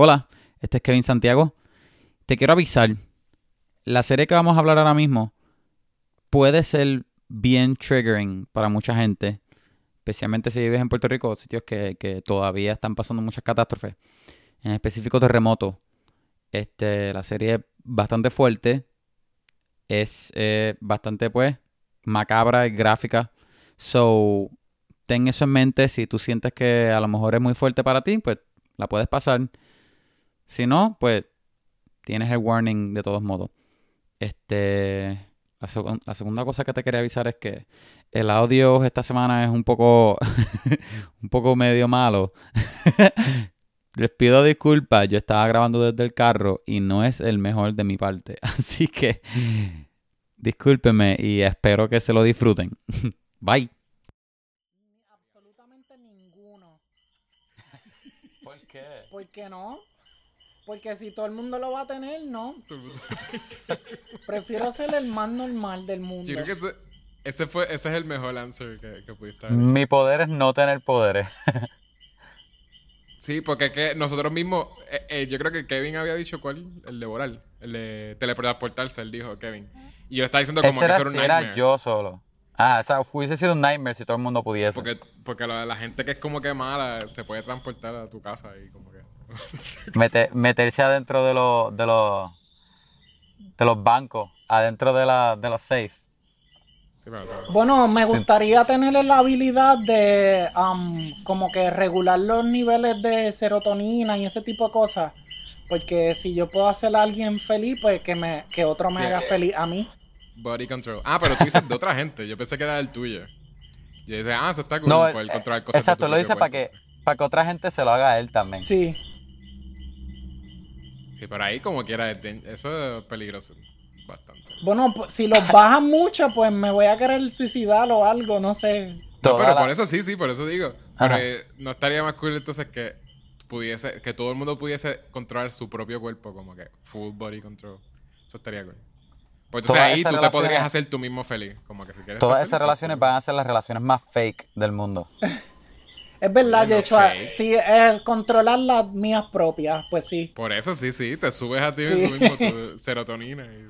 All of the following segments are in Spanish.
Hola, este es Kevin Santiago. Te quiero avisar, la serie que vamos a hablar ahora mismo puede ser bien triggering para mucha gente, especialmente si vives en Puerto Rico, sitios que, que todavía están pasando muchas catástrofes, en específico terremotos. Este, la serie es bastante fuerte, es eh, bastante pues macabra y gráfica. So, ten eso en mente. Si tú sientes que a lo mejor es muy fuerte para ti, pues la puedes pasar. Si no, pues tienes el warning de todos modos. Este, la, seg- la segunda cosa que te quería avisar es que el audio esta semana es un poco, un poco medio malo. Les pido disculpas, yo estaba grabando desde el carro y no es el mejor de mi parte. Así que discúlpenme y espero que se lo disfruten. Bye. Absolutamente ninguno. ¿Por qué? ¿Por qué no? Porque si todo el mundo lo va a tener, no. Prefiero ser el más normal del mundo. Yo creo que ese, ese fue, ese es el mejor answer que, que pudiste haber hecho. Mi poder es no tener poderes. Sí, porque es que nosotros mismos, eh, eh, yo creo que Kevin había dicho cuál, el de volar, el de teletransportarse, él dijo Kevin. Y yo estaba diciendo como Ese que era, eso era un si era nightmare. yo solo. Ah, o sea, hubiese sido un nightmare si todo el mundo pudiese. Porque, porque la gente que es como que mala se puede transportar a tu casa y como que... Mete- meterse adentro de los de los de los bancos, adentro de la de los safe. Bueno, me gustaría tener la habilidad de um, como que regular los niveles de serotonina y ese tipo de cosas. Porque si yo puedo hacer a alguien feliz, pues que me que otro me Sí, haga eh. feliz a mí. Body control. Ah, pero tú dices de otra gente. Yo pensé que era el tuyo. Yo dije, ah, eso está cool, No, poder eh, controlar cosas de exacto, tu lo dice para que para que otra gente se lo haga a él también. Sí. Sí, pero ahí como quiera, eso es peligroso. Bastante. Bueno, pues, si los bajan mucho, pues me voy a querer suicidar o algo, no sé. No, pero la- por eso sí, sí, por eso digo. Pero eh, no estaría más cool entonces que pudiese, que todo el mundo pudiese controlar su propio cuerpo, como que full body control. Eso estaría cool. Pues entonces Todas ahí esas tú te relaciones- podrías hacer tú mismo feliz. Como que si quieres. Todas esas feliz, relaciones pues, van a ser las relaciones más fake del mundo. Es verdad, Bueno. Si es controlar las mías propias, pues sí. Por eso sí, sí, te subes a ti Sí. tú mismo tu serotonina. Y,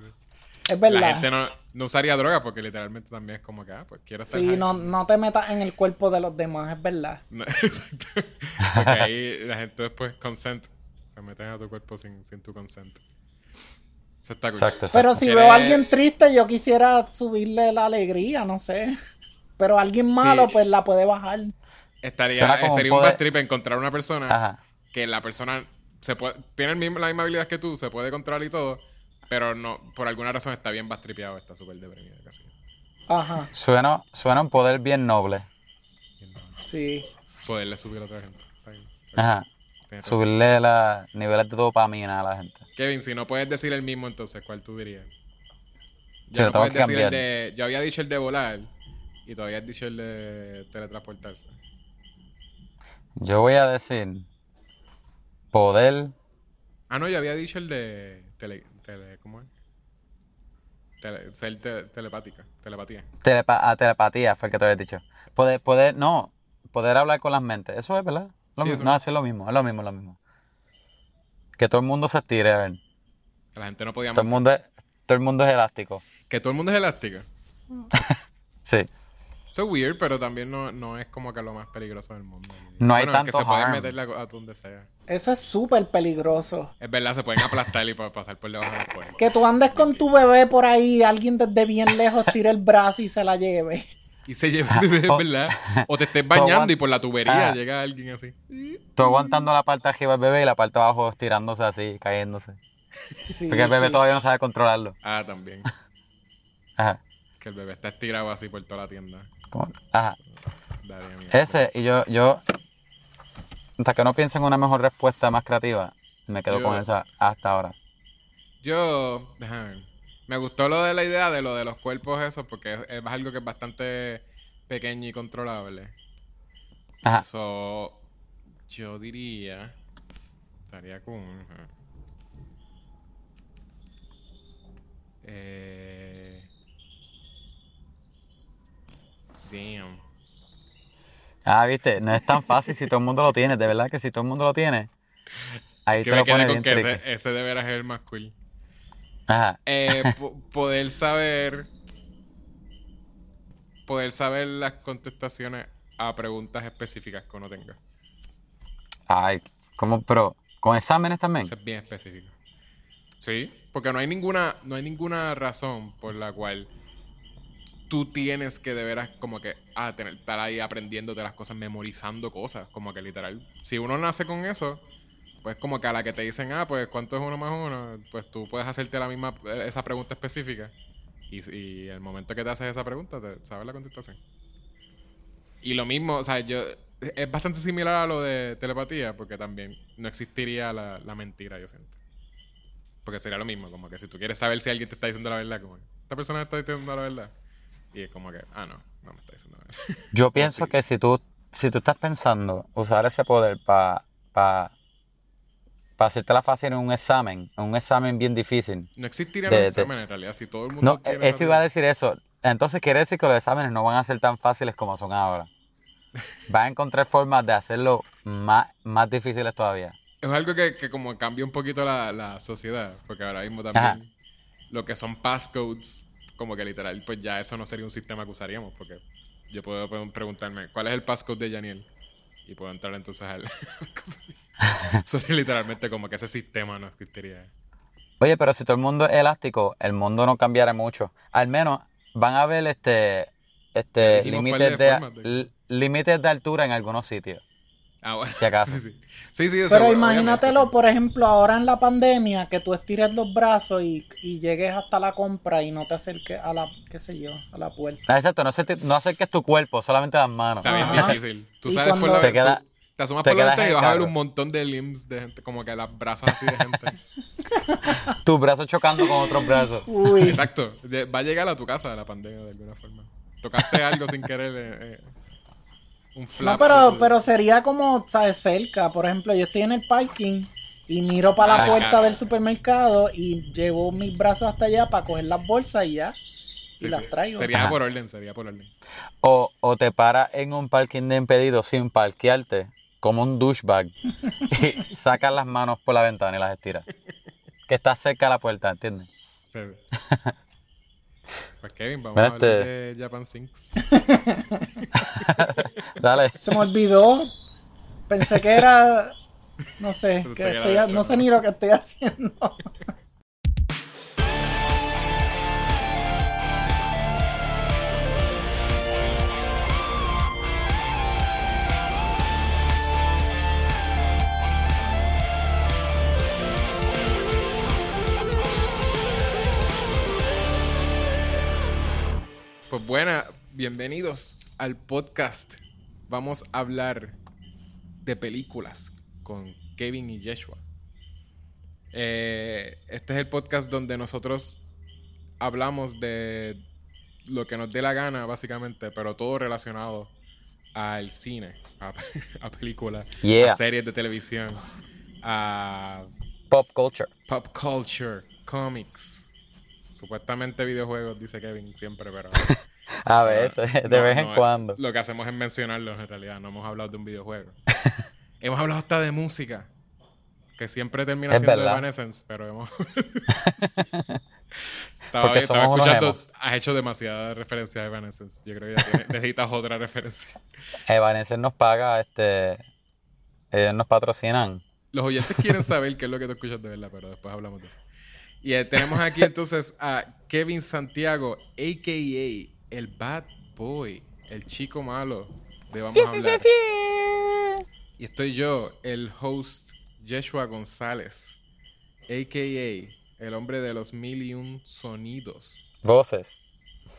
Es la verdad. gente no, no usaría droga porque literalmente también es como que, ah, pues quiero estar Sí, no, no te metas en el cuerpo de los demás, es verdad. No, exacto. Porque ahí la gente después consent. Se meten a tu cuerpo sin, sin tu consent. Eso está cool. Exacto. exacto. Pero si ¿Quieres- veo a alguien triste, yo quisiera subirle la alegría, no sé. Pero alguien malo, Sí. pues la puede bajar. Estaría, eh, un sería un poder- bad trip encontrar una persona que la persona se puede, tiene el mismo- la misma habilidad que tú, se puede controlar y todo, pero no, por alguna razón está bien bad tripeado, está súper deprimido casi. Ajá, Suena, suena un poder bien noble. sí. Poderle subir a otra gente. Ajá. Subirle los niveles de dopamina a la gente. Kevin, si no puedes decir el mismo, entonces, ¿cuál tú dirías? Ya no puedes decir el de. Yo había dicho el de volar y tú habías dicho el de teletransportarse. Yo voy a decir poder Ah, no, yo había dicho el de. Tele, tele, ¿Cómo es? Tele- ser te- telepática. Telepatía. telepa- a telepatía, fue el que te había dicho. Poder, poder, no, poder hablar con las mentes. Eso es, ¿verdad? Lo Sí, mismo. No, es lo mismo, es lo mismo, es lo mismo. Que todo el mundo se estire, a ver. Que la gente no podía Todo el mundo es, todo el mundo es elástico. Que todo el mundo es elástico. Sí. Eso es weird, pero también no, no es como que lo más peligroso del mundo. No hay bueno, es que tanto se pueden meterle a, a donde sea. Eso es súper peligroso. Es verdad, se pueden aplastar y pa- pasar por debajo del puente. Que tú andes con tu bebé por ahí, alguien desde bien lejos tire el brazo y se la lleve. Y se lleva el bebé, O- ¿verdad? O te estés bañando y por la tubería Ah. llega alguien así. Tú aguantando la parte de arriba del bebé y la parte de abajo estirándose así, cayéndose. Sí, Porque el bebé sí. todavía no sabe controlarlo. Ah, también. Ajá. Que el bebé está estirado así por toda la tienda. Ajá. Miedo. Ese, y yo, yo, hasta que no pienso en una mejor respuesta más creativa, me quedo Yo- con esa hasta ahora. Yo, déjame ver. Me gustó lo de la idea de lo de los cuerpos esos, porque es, es algo que es bastante pequeño y controlable. Ajá. So, yo diría. Estaría con. Eh. Damn. Ah, viste, no es tan fácil si todo el mundo lo tiene, de verdad que si todo el mundo lo tiene. Ahí Que te me lo pone con bien que ese, ese de veras es el más cool. Ajá. Eh, po- poder saber. Poder saber las contestaciones a preguntas específicas que uno tenga. Ay, ¿cómo? Pero, ¿con exámenes también? Eso es bien específico. Sí, porque no hay ninguna, no hay ninguna razón por la cual tú tienes que de veras como que ah, tener, estar ahí aprendiéndote las cosas, memorizando cosas, como que literal. Si uno nace con eso, pues como que a la que te dicen, ah, pues cuánto es uno más uno, pues tú puedes hacerte la misma, eh, esa pregunta específica. Y, y el momento que te haces esa pregunta, te sabes la contestación. Y lo mismo, o sea, yo es bastante similar a lo de telepatía, porque también no existiría la, la mentira, yo siento. Porque sería lo mismo, como que si tú quieres saber si alguien te está diciendo la verdad, como esta persona está diciendo la verdad. Y es como que, ah, no, no me está diciendo verdad. Yo pienso que si tú, si tú estás pensando usar ese poder para pa, pa hacerte la fácil en un examen, en un examen bien difícil. No existirían De- los de- en realidad, si todo el mundo. No, tiene eso iba a decir eso. Entonces quiere decir que los exámenes no van a ser tan fáciles como son ahora. Vas a encontrar formas de hacerlo más, más difíciles todavía. Es algo que, que como cambia un poquito la, la sociedad, porque ahora mismo también Ajá. lo que son passcodes, como que literal, pues ya eso no sería un sistema que usaríamos, porque yo puedo pre- preguntarme, ¿cuál es el passcode de Janiel? Y puedo entrar entonces al... Sería literalmente como que ese sistema no existiría. Oye, pero si todo el mundo es elástico, el mundo no cambiará mucho. Al menos van a haber este, este límites de de, de- de altura en algunos sitios. Ah, bueno. Si acaso. Sí, sí. Sí, sí, de Pero seguro, imagínatelo, por ejemplo, ahora en la pandemia, que tú estires los brazos y, y llegues hasta la compra y no te acerques a la, qué sé yo, a la puerta. Ah, Exacto, no, acerque- no acerques tu cuerpo, solamente las manos. Está bien Ajá. difícil. Tú sabes por cuando- la Te queda- tú te asomas te por la ventana y vas a ver un montón de limbs de gente, como que los brazos así de gente. Tus brazos chocando con otros brazos. Uy, Exacto. De- va a llegar a tu casa la pandemia de alguna forma. Tocaste algo sin querer. eh, eh, un flap. no, pero, de pero sería como, ¿sabes? Cerca. Por ejemplo, yo estoy en el parking y miro para la Ah, puerta del supermercado y llevo mis brazos hasta allá para coger las bolsas y ya. Y Sí, las sí. traigo. Sería Ajá. por orden, sería por orden. O, o te paras en un parking de impedido sin parquearte, como un douchebag, y sacas las manos por la ventana y las estiras. Que estás cerca de la puerta, ¿entiendes? Sí. Pues Kevin, vamos a hablar este- de Japan Sinks. Dale. Se me olvidó. Pensé que era. No sé, que estoy- esto, no sé ni lo que estoy haciendo. Pues buena, bienvenidos al podcast. Vamos a hablar de películas con Kevin y Yeshua. Eh, este es el podcast donde nosotros hablamos de lo que nos dé la gana, básicamente, pero todo relacionado al cine, a, a películas, Yeah. a series de televisión, a Pop culture. pop culture, comics. Supuestamente videojuegos, dice Kevin siempre, pero. A veces, de No, vez no, en cuando. Lo que hacemos es mencionarlos en realidad. No hemos hablado de un videojuego. hemos hablado hasta de música. Que siempre termina Es siendo. Evanescence, pero hemos. estaba, Porque escuchando. Has hecho demasiadas referencias a Evanescence. Yo creo que ya necesitas otra referencia. Evanescence nos paga, este... Ellos nos patrocinan. Los oyentes quieren saber qué es lo que tú escuchas de verdad, pero después hablamos de eso. Y eh, tenemos aquí entonces a Kevin Santiago, a.k.a. el Bad Boy, el chico malo de Vamos a hablar. Y estoy yo, el host Yeshua González, a.k.a. el hombre de los mil y un sonidos. Voces.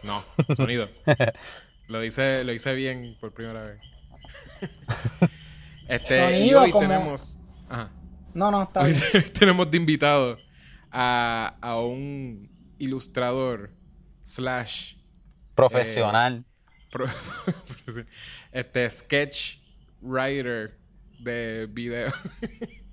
No, sonido. lo dice, lo hice bien por primera vez. Este, y hoy como- tenemos... Ajá. No, no, está Hoy bien. tenemos de invitado a, a un ilustrador slash Profesional. pro- este sketch writer de video.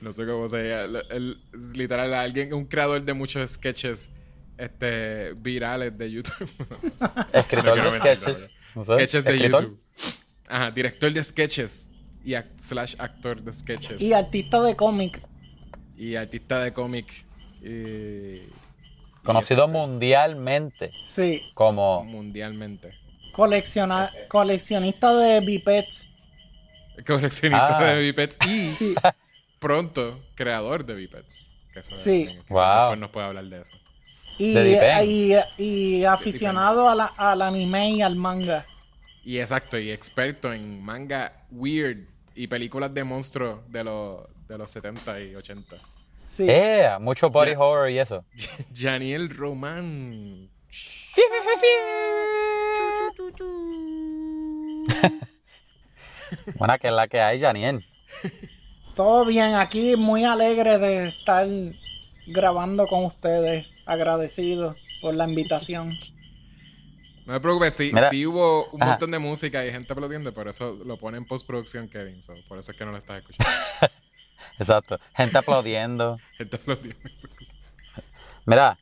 no sé cómo se llama. El- el- literal, alguien, un creador de muchos sketches este, virales de YouTube. Escritor No de sketches. no, no sé, sketches de escritor. YouTube. Ajá, director de sketches y ac- slash actor de sketches. Y artista de cómic. y artista de cómic. eh, Conocido mundialmente Sí. como... mundialmente. Colecciona, coleccionista de bipeds. Coleccionista Ah. de bipeds y Sí. pronto creador de bipeds. Que eso Sí. que Wow. Después nos puede hablar de eso. Y, De Depend. y, y aficionado a la- al anime y al manga. Y exacto, y experto en manga weird y películas de monstruos de los, de los 70 y 80. Sí. Eh, mucho body Ya. horror y eso. Janiel Román. Buena que es la que hay, Janiel. Todo bien, aquí muy alegre de estar grabando con ustedes. Agradecido por la invitación. No te preocupes, sí, sí hubo un Ajá. montón de música y gente aplaudiendo, pero eso lo pone en postproducción Kevin, so, por eso es que no lo estás escuchando. Exacto. Gente aplaudiendo. gente aplaudiendo. Mira,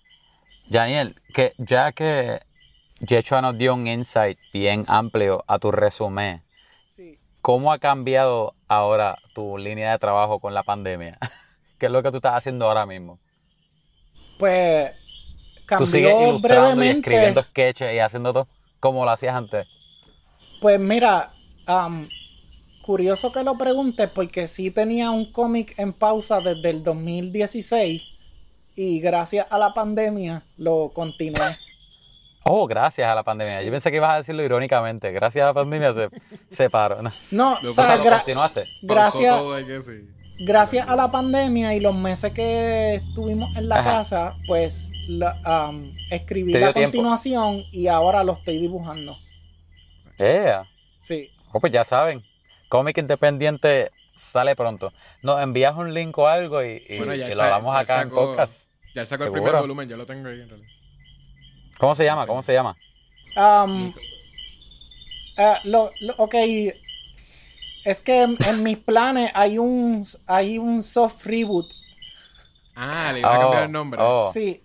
Janiel, que ya que Yechua nos dio un insight bien amplio a tu resumen, Sí. ¿cómo ha cambiado ahora tu línea de trabajo con la pandemia? ¿Qué es lo que tú estás haciendo ahora mismo? Pues Tú sigues cambió ilustrando y escribiendo sketches y haciendo todo como lo hacías antes. Pues mira, am, curioso que lo preguntes porque sí tenía un cómic en pausa desde el 2016 y gracias a la pandemia lo continué. Oh, gracias a la pandemia. Yo pensé que ibas a decirlo irónicamente. Gracias a la pandemia se, se paró. No. No, Lo o sea, gra- continuaste. gracias, gracias a la pandemia y los meses que estuvimos en la Ajá. casa, pues la- escribí la tiempo. continuación y ahora lo estoy dibujando. Yeah. Sí. Oh, pues ya saben. Cómic independiente sale pronto. Nos envías un link o algo y, y- Bueno, ya y él lo hablamos ya acá en sacó- podcast. Ya sacó el primer volumen, yo lo tengo ahí en realidad. ¿Cómo se llama? ¿Cómo se llama? Am, ah, lo, lo- ok. Es que en, en mis planes hay un hay un soft reboot. Ah, le iba a Oh, cambiar el nombre. oh. Sí.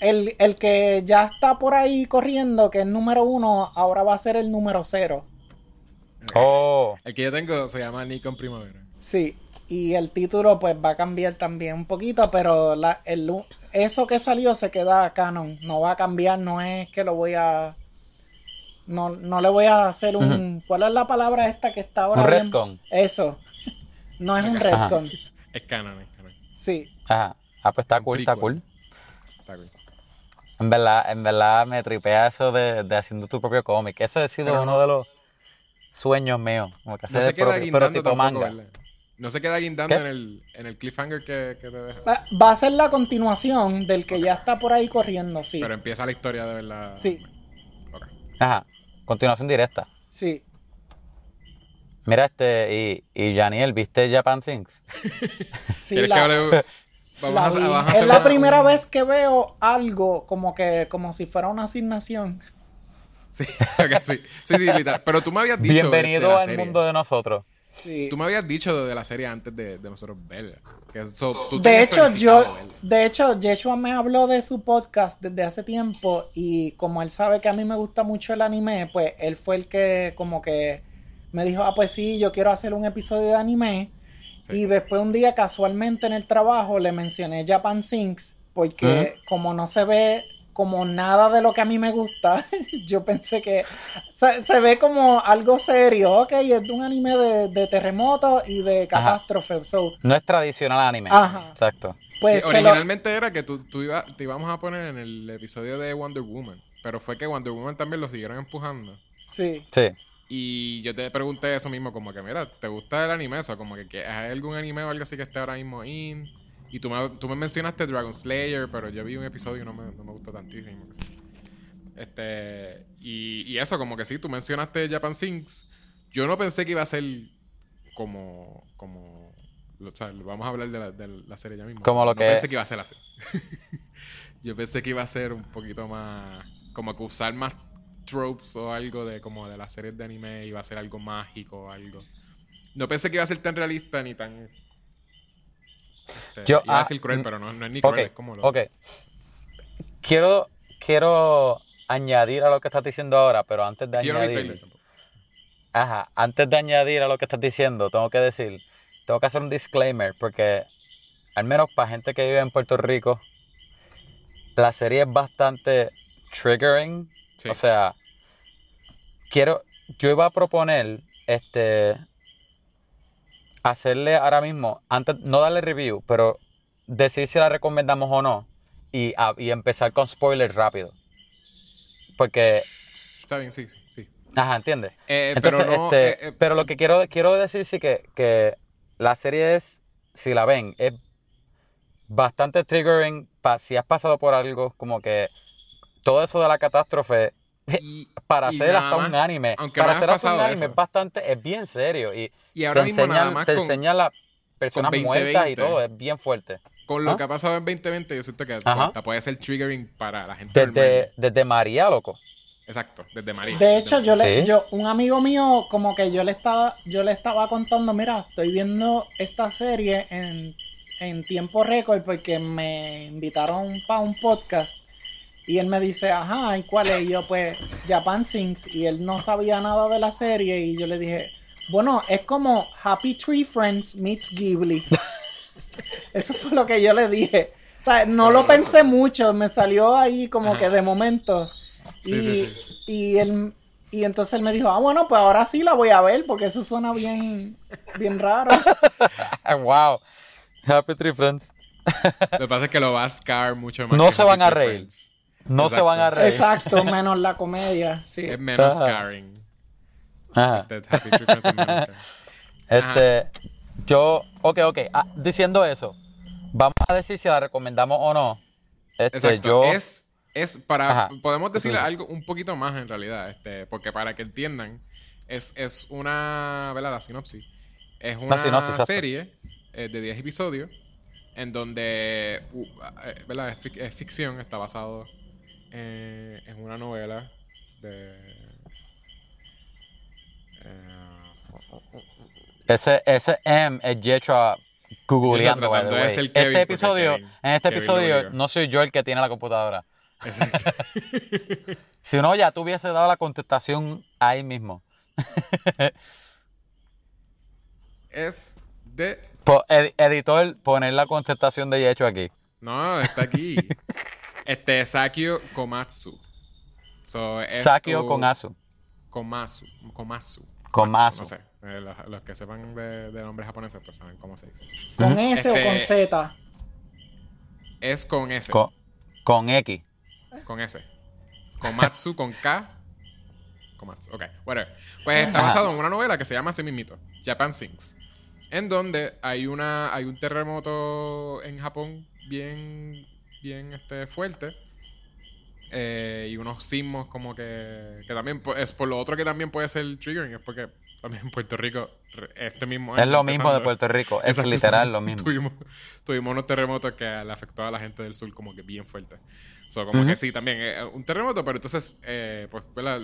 El, el que ya está por ahí corriendo, que es número uno, ahora va a ser el número cero. Oh, El que yo tengo se llama Nikon Primavera. Sí. Y el título pues va a cambiar también un poquito, pero la, el, eso que salió se queda canon. No va a cambiar, no es que lo voy a... No, no le voy a hacer un... ¿Cuál es la palabra esta que está ahora? un bien? retcon. Eso. No es un Ajá. retcon. Es canon, es canon. Sí. Ajá. Ah, pues está cool, está cool. Está cool. En verdad, en verdad me tripea eso de, de haciendo tu propio cómic. Eso ha sido Pero uno no- de los sueños míos. Como que hacer No se queda propio, pero guindando tipo tampoco, manga. ¿verdad? No se queda guindando en el, en el cliffhanger que, que te deja. Va, va a ser la continuación del que ya está por ahí corriendo, sí. Pero empieza la historia de verdad. Sí. Ajá. Continuación directa. Sí. Mira este, y, y Janiel, ¿viste Japan Sings? Sí, ¿Quieres la- que hable? Vamos la a, vi. vamos a es la una- primera un- vez que veo algo como que como si fuera una asignación. Sí, ok, sí, sí, sí, literal. Pero tú me habías dicho. de- de Bienvenido la al serie. mundo de nosotros. Sí. Tú me habías dicho de la serie antes de, de nosotros verla. Que so, tú De hecho, yo, verla. de hecho, Yeshua me habló de su podcast desde hace tiempo y como él sabe que a mí me gusta mucho el anime, pues él fue el que como que me dijo, ah, pues sí, yo quiero hacer un episodio de anime. Sí. Y después un día casualmente en el trabajo le mencioné Japan Sinks porque como no se ve como nada de lo que a mí me gusta, yo pensé que se, se ve como algo serio, ok, es de un anime de, de terremotos y de catástrofes, so, No es tradicional anime. Ajá. Exacto. pues Sí, se lo- originalmente era que tú, tú iba, te íbamos a poner en el episodio de Wonder Woman. Pero fue que Wonder Woman también lo siguieron empujando. sí. Sí. Y yo te pregunté eso mismo, como que, mira, ¿te gusta el anime? Eso, como que, que ¿hay algún anime o algo así que esté ahora mismo in? Y tú me, tú me mencionaste Dragon Slayer, pero yo vi un episodio y no me, no me gustó tantísimo. Este, y, y eso, como que sí, tú mencionaste Japan Sinks. Yo no pensé que iba a ser como, como, o sea, vamos a hablar de la, de la serie ya mismo. Como lo no que- pensé que iba a ser así. yo pensé que iba a ser un poquito más, como que usar más tropes o algo de como de las series de anime iba a ser algo mágico o algo. No pensé que iba a ser tan realista ni tan este, Yo, iba a ah, decir cruel, pero no, no es ni cruel, es como lo ok. Quiero, quiero añadir a lo que estás diciendo ahora, pero antes de Aquí no añadir... ajá, antes de añadir a lo que estás diciendo, tengo que decir, tengo que hacer un disclaimer porque al menos para gente que vive en Puerto Rico, la serie es bastante triggering. Sí. O sea, quiero, yo iba a proponer, este, hacerle ahora mismo, antes, no darle review, pero decir si la recomendamos o no y, a- y empezar con spoilers rápido. Porque, Está bien, sí, sí. sí. ajá, ¿entiendes? Eh, Entonces, pero no. este, eh, eh, pero lo que quiero, quiero decir sí que, que la serie es, si la ven, es bastante triggering pa- si has pasado por algo como que todo eso de la catástrofe y, para y hacer hasta un anime, para hacer hasta un anime eso. es bastante, es bien serio y y ahora te mismo nada más te con, enseñan las personas 2020. muertas y todo, es bien fuerte. con lo ¿Ah? que ha pasado en 2020, yo siento que hasta puede ser triggering para la gente. Desde, desde María, loco. Exacto, desde María. De hecho, Desde- yo le, Sí. yo, un amigo mío, como que yo le estaba, yo le estaba contando, mira, estoy viendo esta serie en, en tiempo récord porque me invitaron para un podcast. Y él me dice, ajá, ¿y cuál es? Y yo, pues, Japan Sings. Y él no sabía nada de la serie. Y yo le dije, bueno, es como Happy Tree Friends meets Ghibli. Eso fue lo que yo le dije. O sea, no lo pensé mucho, me salió ahí como Ajá. que de momento. Sí, y, sí, sí. y él y entonces él me dijo, ah, bueno, pues ahora sí la voy a ver porque eso suena bien, bien raro. Wow. Happy Tree Friends. Lo que pasa es que lo va a scar mucho más. No que se van a reír. Friends. No se van a reír. Exacto, menos la comedia. Sí. Es menos Ajá. scarring. Ajá. Este Happy yo, ok, ok. Ah, diciendo eso, vamos a decir si la recomendamos o no. Este, Exacto. yo. Es, es para. Ajá. Podemos decirle Entonces- algo un poquito más en realidad. Este, porque para que entiendan, es, es una. ¿Verdad? La sinopsis. Es una sinopsis, serie eh, de 10 episodios. En donde. uh, eh, ¿Verdad? Es, fic- es ficción. Está basado eh, en una novela de. Ese, ese M es Yetra googleando, by the Kevin, Este episodio, Kevin- en este Kevin episodio, no soy yo el que tiene la computadora. Si no, ya tú hubiese dado la contestación ahí mismo. es de. Po- ed- editor, poner la contestación de Yecho aquí. No, está aquí. este, Sakio Komatsu. So, es Sakio con Asu. Komatsu. Komatsu. Komatsu. No sé. Eh, los, los que sepan de, de nombres japoneses, pues saben cómo se dice. ¿Con S o Este- con Z? Es con S. Con, con X. Con S. Komatsu con K. Komatsu. Ok, whatever. Pues está basado en una novela que se llama así mismito, Japan Sings. En donde hay una hay un terremoto en Japón bien bien este fuerte. Eh, y unos sismos como que que también es por lo otro que también puede ser triggering es porque también en Puerto Rico este mismo Es año lo mismo de Puerto Rico. Es Exacto, literal lo mismo. Tuvimos, tuvimos unos terremotos que le afectó a la gente del sur como que bien fuerte. So, como Ujú. que sí, también eh, un terremoto, pero entonces, eh, pues, ¿verdad?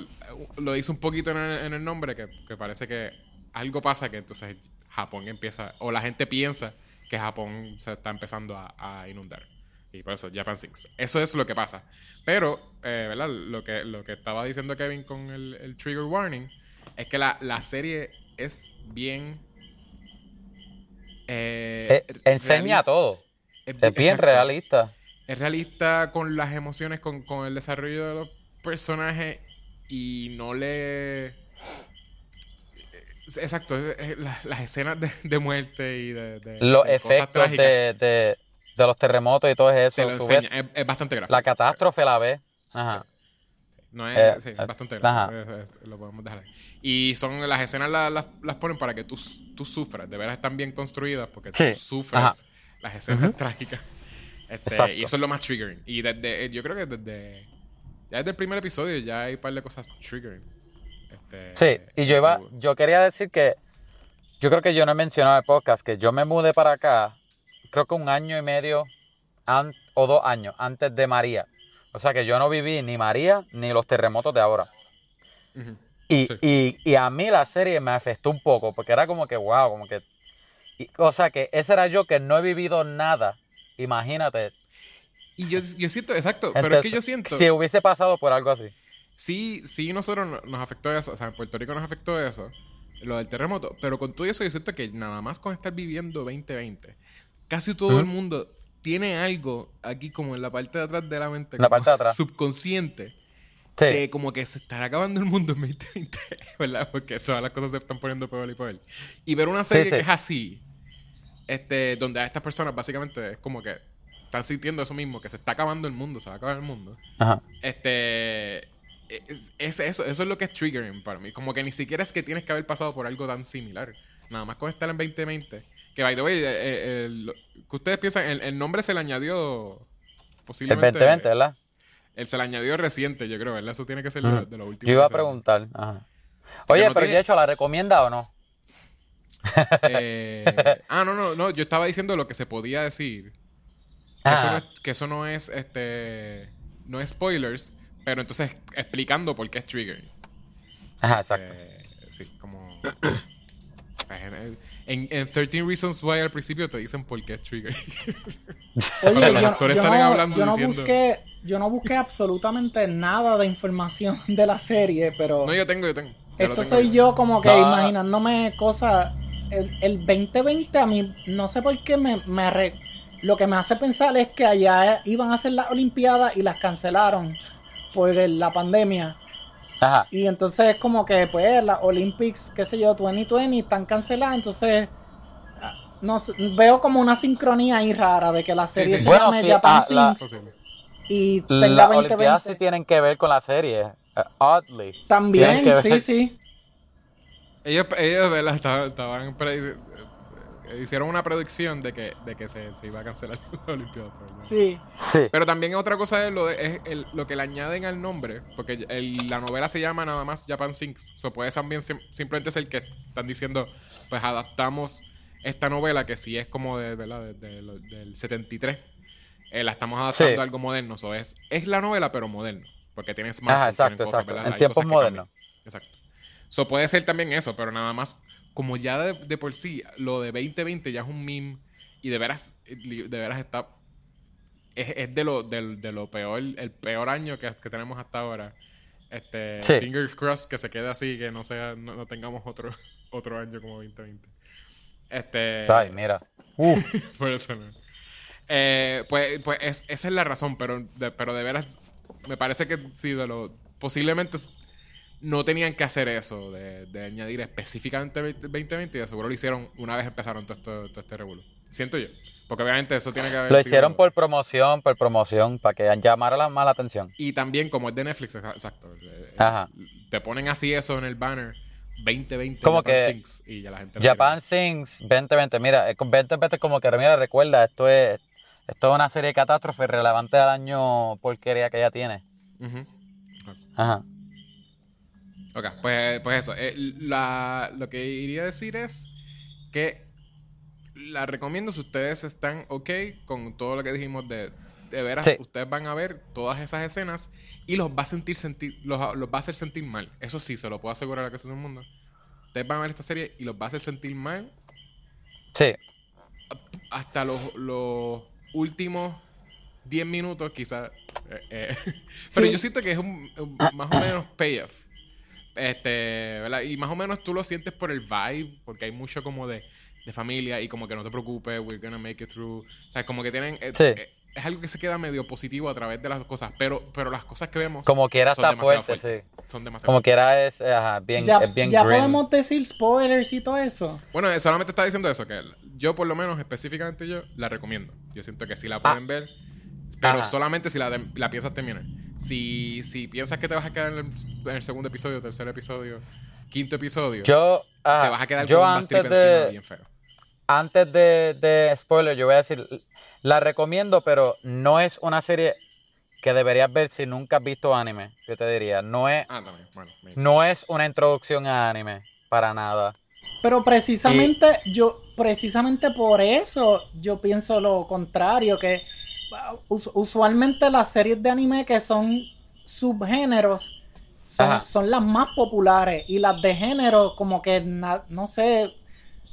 lo dice un poquito en el, en el nombre que, que parece que algo pasa que entonces Japón empieza, o la gente piensa que Japón se está empezando a, a inundar. Y por eso, Japan Sinks. Eso es lo que pasa. Pero, eh, ¿verdad? Lo que, lo que estaba diciendo Kevin con el, el trigger warning es que la, la serie es bien... eh, Eh, enseña todo. es Es bien exacto. realista. Es realista con las emociones, con, con el desarrollo de los personajes y no le... Exacto, es- es la- las escenas de, de muerte y de, de- Los de efectos de, de, los terremotos y todo eso. te lo enseña. Es, es bastante gráfico. La catástrofe la ves. Ajá. No es, Eh, sí, es eh, bastante ajá. gráfico. Es- es- lo podemos dejar ahí. Y son las escenas la- las, las ponen para que tú, tú sufras. De veras están bien construidas porque Sí, tú sufres ajá. las escenas trágicas. Este, y eso es lo más triggering. Y desde, eh, yo creo que desde. Ya desde el primer episodio ya hay un par de cosas triggering. Este, Sí, y yo iba, seguro. yo quería decir que yo creo que yo no he mencionado en el podcast que yo me mudé para acá, creo que un año y medio an- o dos años antes de María. O sea que yo no viví ni María ni los terremotos de ahora. Y, Sí. y, y a mí la serie me afectó un poco, porque era como que, wow, como que... y- o sea que ese era yo que no he vivido nada. Imagínate. Y yo, yo siento, exacto, pero es que yo siento. Si hubiese pasado por algo así. sí, sí, nosotros no- nos afectó eso. O sea, en Puerto Rico nos afectó eso. Lo del terremoto. Pero con todo eso, yo siento que nada más con estar viviendo 2020, casi todo el mundo tiene algo aquí como en la parte de atrás de la mente. En la parte de atrás. Subconsciente. Sí. de como que se estará acabando el mundo en 2020, ¿verdad? Porque todas las cosas se están poniendo peor y peor. Y ver una serie sí. que es así, este, donde a estas personas básicamente es como que están sintiendo eso mismo, que se está acabando el mundo, se va a acabar el mundo. Ajá. Este, es, es eso, eso es lo que es triggering para mí. Como que ni siquiera es que tienes que haber pasado por algo tan similar. Nada más con estar en 2020. Que, by the way, eh, eh, el- que ustedes piensan, el, el nombre se le añadió El posiblemente... 2020, ¿verdad? Él se le añadió reciente, yo creo, ¿verdad? Eso tiene que ser de, de lo último. Yo iba a preguntar. Ajá. Oye, no pero tiene- de hecho, ¿la recomienda o no? Eh, ah, no, no, no. Yo estaba diciendo lo que se podía decir. Que, eso, no es, que eso no es, este, no es spoilers, pero entonces explicando por qué es trigger. Ajá, exacto. Eh, sí, como. En, en 13 Reasons Why al principio te dicen por qué es trigger. Oye, los yo, actores yo salen no, hablando yo no diciendo- busqué, yo no busqué absolutamente nada de información de la serie, pero no, yo tengo, yo tengo. Ya esto tengo soy yo como que No. imaginándome cosas. El, el 2020 a mí, no sé por qué me, me re- lo que me hace pensar es que allá iban a hacer las Olimpiadas y las cancelaron por el- la pandemia. Ajá. Y entonces como que pues las Olympics, qué sé yo, 2020 están canceladas, entonces no veo como una sincronía ahí rara de que la serie sí. se Bueno, llame sí, Japan ah, la- y tenga Las 2020. Olimpiadas sí tienen que ver con la serie. eh, oddly. También, sí, sí. Ellos, ellos ¿verdad? Estaban, estaban hicieron una predicción de que, de que se, se iba a cancelar la Olimpiada. pero no. Sí. Sí. Pero también otra cosa es lo, de, es el- lo que le añaden al nombre, porque el- la novela se llama nada más Japan Sinks. So puede también sim- simplemente ser que están diciendo, pues adaptamos esta novela que sí es como de, ¿verdad? de- de lo- del 73. eh, la estamos adaptando Sí. a algo moderno. So es, es la novela, pero moderno. Porque tiene smartphones, Ajá, exacto, cosas, exacto. ¿verdad? En Hay tiempos modernos. Exacto. So puede ser también eso, pero nada más, como ya de, de por sí, lo de 2020 ya es un meme y de veras, de veras está es, es de lo de, de lo peor, el peor año que, que tenemos hasta ahora. Este, Sí. fingers crossed que se quede así, que no sea, no, no tengamos otro, otro año como 2020. Este, Ay, mira. por eso no. Eh, pues, pues es- esa es la razón, pero de, pero de veras, me parece que sí, de lo, posiblemente no tenían que hacer eso, de, de añadir específicamente 20- 2020 y de seguro lo hicieron una vez empezaron todo, esto, todo este revuelo. Siento yo. Porque obviamente eso tiene que haber Lo sido- hicieron por promoción, por promoción, para que llamara la mala atención. Y también, como es de Netflix, exa- exacto. Ajá. Te ponen así eso en el banner 2020 Como Japan que y ya la gente Japan Sings 2020. Mira, eh, con 2020 como que, mira, recuerda, esto es, esto es una serie de catástrofes relevante al año porquería que ella tiene. Ajá. Ok, pues, pues eso. eh, la- lo que iría a decir es que la recomiendo si ustedes están ok con todo lo que dijimos de, de veras, Sí. ustedes van a ver todas esas escenas y los va a sentir sentir, los, los va a hacer sentir mal. Eso sí, se lo puedo asegurar a que todo el mundo. Ustedes van a ver esta serie y los va a hacer sentir mal Sí. hasta los, los últimos 10 minutos, quizás. eh, eh, Pero Sí. yo siento que es un, un más o menos payoff. Este, ¿verdad? Y más o menos tú lo sientes por el vibe, porque hay mucho como de, de familia y como que no te preocupes, we're gonna make it through. O sea, como que tienen. eh, Sí. eh, es algo que se queda medio positivo a través de las cosas, pero, pero las cosas que vemos. Como quiera son está fuerte, fuertes. sí. Son demasiado Como fuertes. quiera es, eh, ajá, bien, Ya, es bien ya grim. podemos decir spoilers y todo eso. Bueno, eh, solamente está diciendo eso, que yo por lo menos específicamente yo la recomiendo. Yo siento que sí la pueden ver, pero Ah. Ajá. solamente si la, la piensas terminar. Si, si piensas que te vas a quedar en el, en el segundo episodio, tercer episodio, quinto episodio, Yo, ajá, te vas a quedar yo con un antes encima bien feo. antes de, de spoiler, yo voy a decir, la recomiendo, pero no es una serie que deberías ver si nunca has visto anime. Yo te diría, no es, Ah, bueno. no es una introducción a anime, para nada. Pero precisamente yo, precisamente por eso yo pienso lo contrario, que usualmente las series de anime que son subgéneros son, son las más populares y las de género como que na- no sé,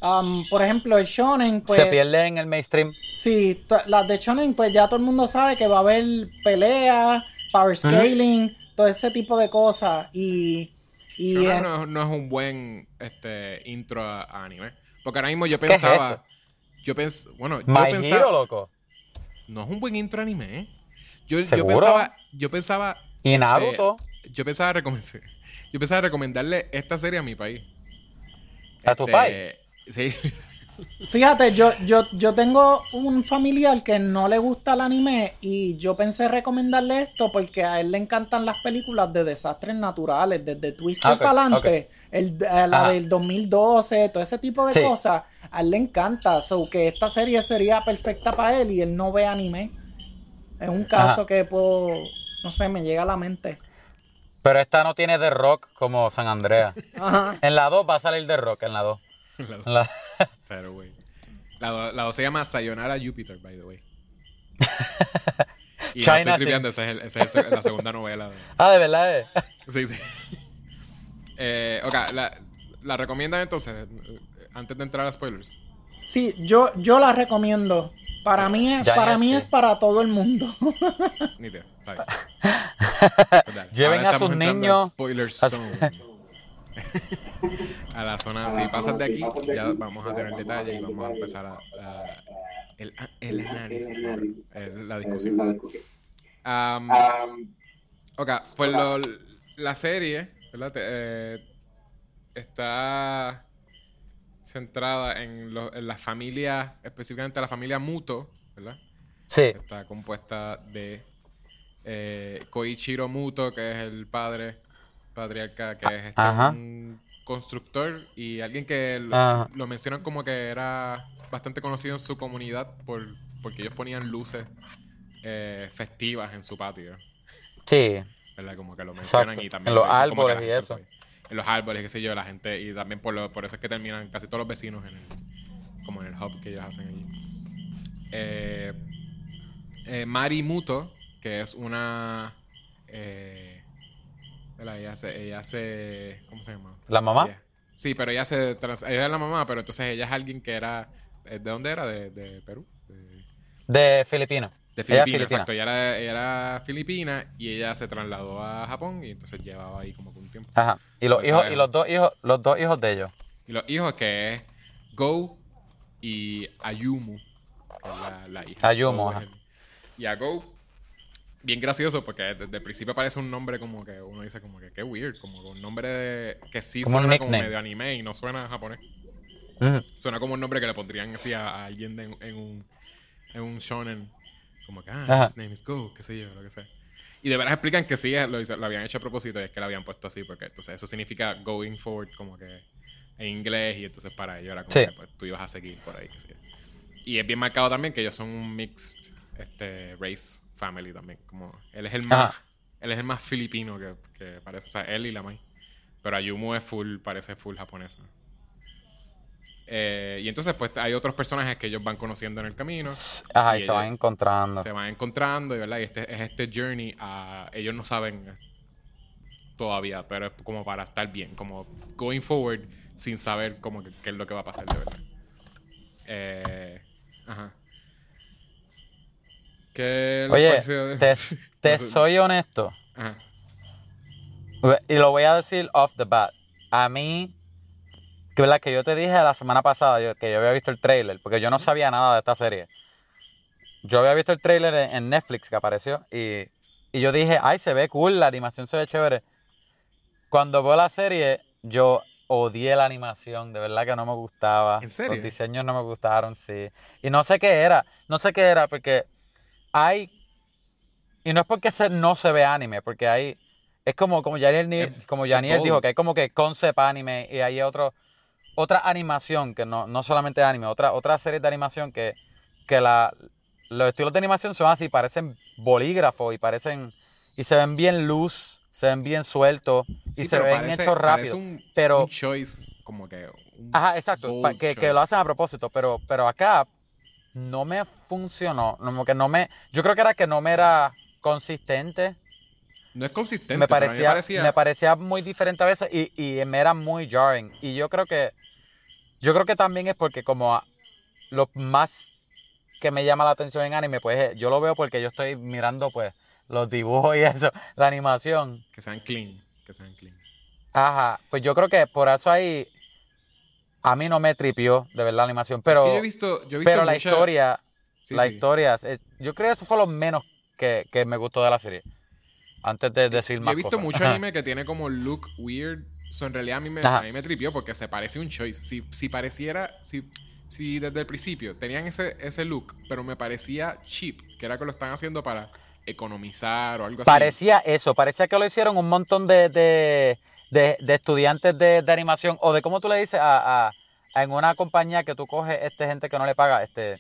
um, por ejemplo el shonen pues Se pierde en el mainstream. Sí, las de Shonen, pues ya todo el mundo sabe que va a haber pelea, power scaling, todo ese tipo de cosas. Y, y Shonen en- no, es- no es un buen este, intro a, a anime. Porque ahora mismo yo es pensaba. eso? yo pens, bueno, yo My pensaba. Hero, loco. No es un buen intro anime, ¿eh? Yo, yo pensaba. Yo pensaba. Y Naruto. Yo pensaba recomendar. Yo pensaba recomendarle esta serie a mi país. ¿A tu Este, país? Sí. Fíjate, yo, yo, yo tengo un familiar que no le gusta el anime y yo pensé recomendarle esto porque a él le encantan las películas de desastres naturales, desde Twister Ah, ok, para adelante, el, eh, la Ajá. del 2012, todo ese tipo de Sí. cosas, a él le encanta, so que esta serie sería perfecta para él y él no ve anime. Es un caso Ajá. que puedo, no sé, me llega a la mente. Pero esta no tiene The Rock como San Andreas. Ajá. En la 2 va a salir The Rock, en la 2. La- la- Pero, güey. La, la dos se llama Sayonara Jupiter, by the way. Y China estoy tripeando, esa es, el- esa es el- la segunda novela. de- Ah, de verdad es. Sí, sí. Eh, ok, la, la recomiendan entonces, eh, antes de entrar a spoilers. Sí, yo, yo la recomiendo. Para mí es, Ya, para ya mí sé. es para todo el mundo. Ni te, está bien. Pues. Lleven Ahora a sus niños al Spoiler zone. A la zona, si pasas de aquí, ya vamos a tener detalle y vamos a empezar a, a- el, el análisis, el- la discusión. Um, ok, pues lo- la serie, eh, está centrada en, lo- en la familia, específicamente la familia Muto, ¿verdad? Sí. Está compuesta de eh, Koichiro Muto, que es el padre patriarca, que es este, un constructor y alguien que lo, Ajá. lo mencionan como que era bastante conocido en su comunidad por, porque ellos ponían luces eh, festivas en su patio. Sí. ¿verdad? Como que lo mencionan Exacto. y también En los árboles y eso. En los árboles, qué sé yo, la gente, y también por, lo, por eso es que terminan casi todos los vecinos en el, como en el hub que ellos hacen allí. Eh, eh, Mari Muto, que es una... Eh. Ella hace, ella hace... ¿Cómo se llama? ¿La mamá? Ella- Sí, pero ella se trans- ella es la mamá, pero entonces ella es alguien que era... eh, ¿De dónde era? ¿De, de Perú? De- De Filipina. de Ella Filipinas, filipina. exacto. Ella era, ella era filipina y ella se trasladó a Japón y entonces llevaba ahí como que un tiempo. Ajá. Y los hijos, y los dos hijos, los dos hijos de ellos. Y los hijos que es Go y Ayumu, la, la hija. Ayumu, ajá. Y a Go, bien gracioso porque desde el principio parece un nombre como que uno dice como que qué weird, como un nombre de- que sí Como suena como medio anime y no suena japonés. Suena como un nombre que le pondrían así a, a alguien de- en, un, en un shonen. Como que, ah, Ajá. his name is Go, qué sé yo, lo que sea. Y de verdad explican que sí, lo, lo habían hecho a propósito y es que lo habían puesto así, porque entonces eso significa going forward como que en inglés y entonces para ellos era como Sí. que pues, tú ibas a seguir por ahí, qué sé yo. Y es bien marcado también que ellos son un mixed este, race family también. Como él es el más, Ajá. él es el más filipino que, que parece, o sea, él y la Mai. Pero Ayumu es full, parece full japonesa. Eh, y entonces, pues hay otros personajes que ellos van conociendo en el camino. Ajá, y, Y se van encontrando. Se van encontrando, y, ¿verdad? Y este, es este journey a. Ellos no saben todavía, pero es como para estar bien, como going forward sin saber como qué es lo que va a pasar de verdad. Eh, ajá. ¿Qué les Oye, de- te, soy honesto. Ajá. Y lo voy a decir off the bat. A mí, que verdad que yo te dije la semana pasada yo- que yo había visto el trailer, porque yo no sabía nada de esta serie. Yo había visto el trailer en, en Netflix que apareció y, y yo dije, ay, se ve cool, la animación se ve chévere. Cuando veo la serie, yo odié la animación, de verdad que no me gustaba. ¿En serio? Los diseños no me gustaron, sí. Y no sé qué era, no sé qué era, porque hay... Y no es porque se- no se ve anime, porque hay... Es como, como Es- como es Yaniel dijo, que hay como que concept anime y hay otro, otra animación que no, no solamente anime, otra, otra serie de animación que, que la, los estilos de animación son así, parecen bolígrafos y parecen y se ven bien luz, se ven bien sueltos y se ven parece- hechos rápido. un, pero un choice, como que. un Ajá, exacto, que, que lo hacen a propósito, pero, pero acá no me funcionó, como que no me, yo creo que era que no me era consistente, No es consistente. me pero a mí parecía, me parecía muy diferente a veces y, y me era muy jarring. Y yo creo que, yo creo que también es porque como a- lo más que me llama la atención en anime, pues eh, yo lo veo porque yo estoy mirando pues los dibujos y eso, la animación. Que sean clean. Que sean clean. Ajá, pues yo creo que por eso ahí a mí no me tripió de ver la animación, pero, es que yo he visto, yo he visto pero la historia, Sí, la sí. historia, es- yo creo que eso fue lo menos que, que me gustó de la serie. Antes de decir Yo más he visto cosas. mucho anime que tiene como look weird. So, en realidad a mí me, Ajá. a mí me tripió porque se parece un choice. Si, si pareciera, si, si desde el principio tenían ese, ese look, pero me parecía cheap, que era que lo están haciendo para economizar o algo así. Parecía eso, parecía que lo hicieron un montón de, de, de- de estudiantes de, de animación o de cómo tú le dices a, a- a en una compañía que tú coges este gente que no le paga, este...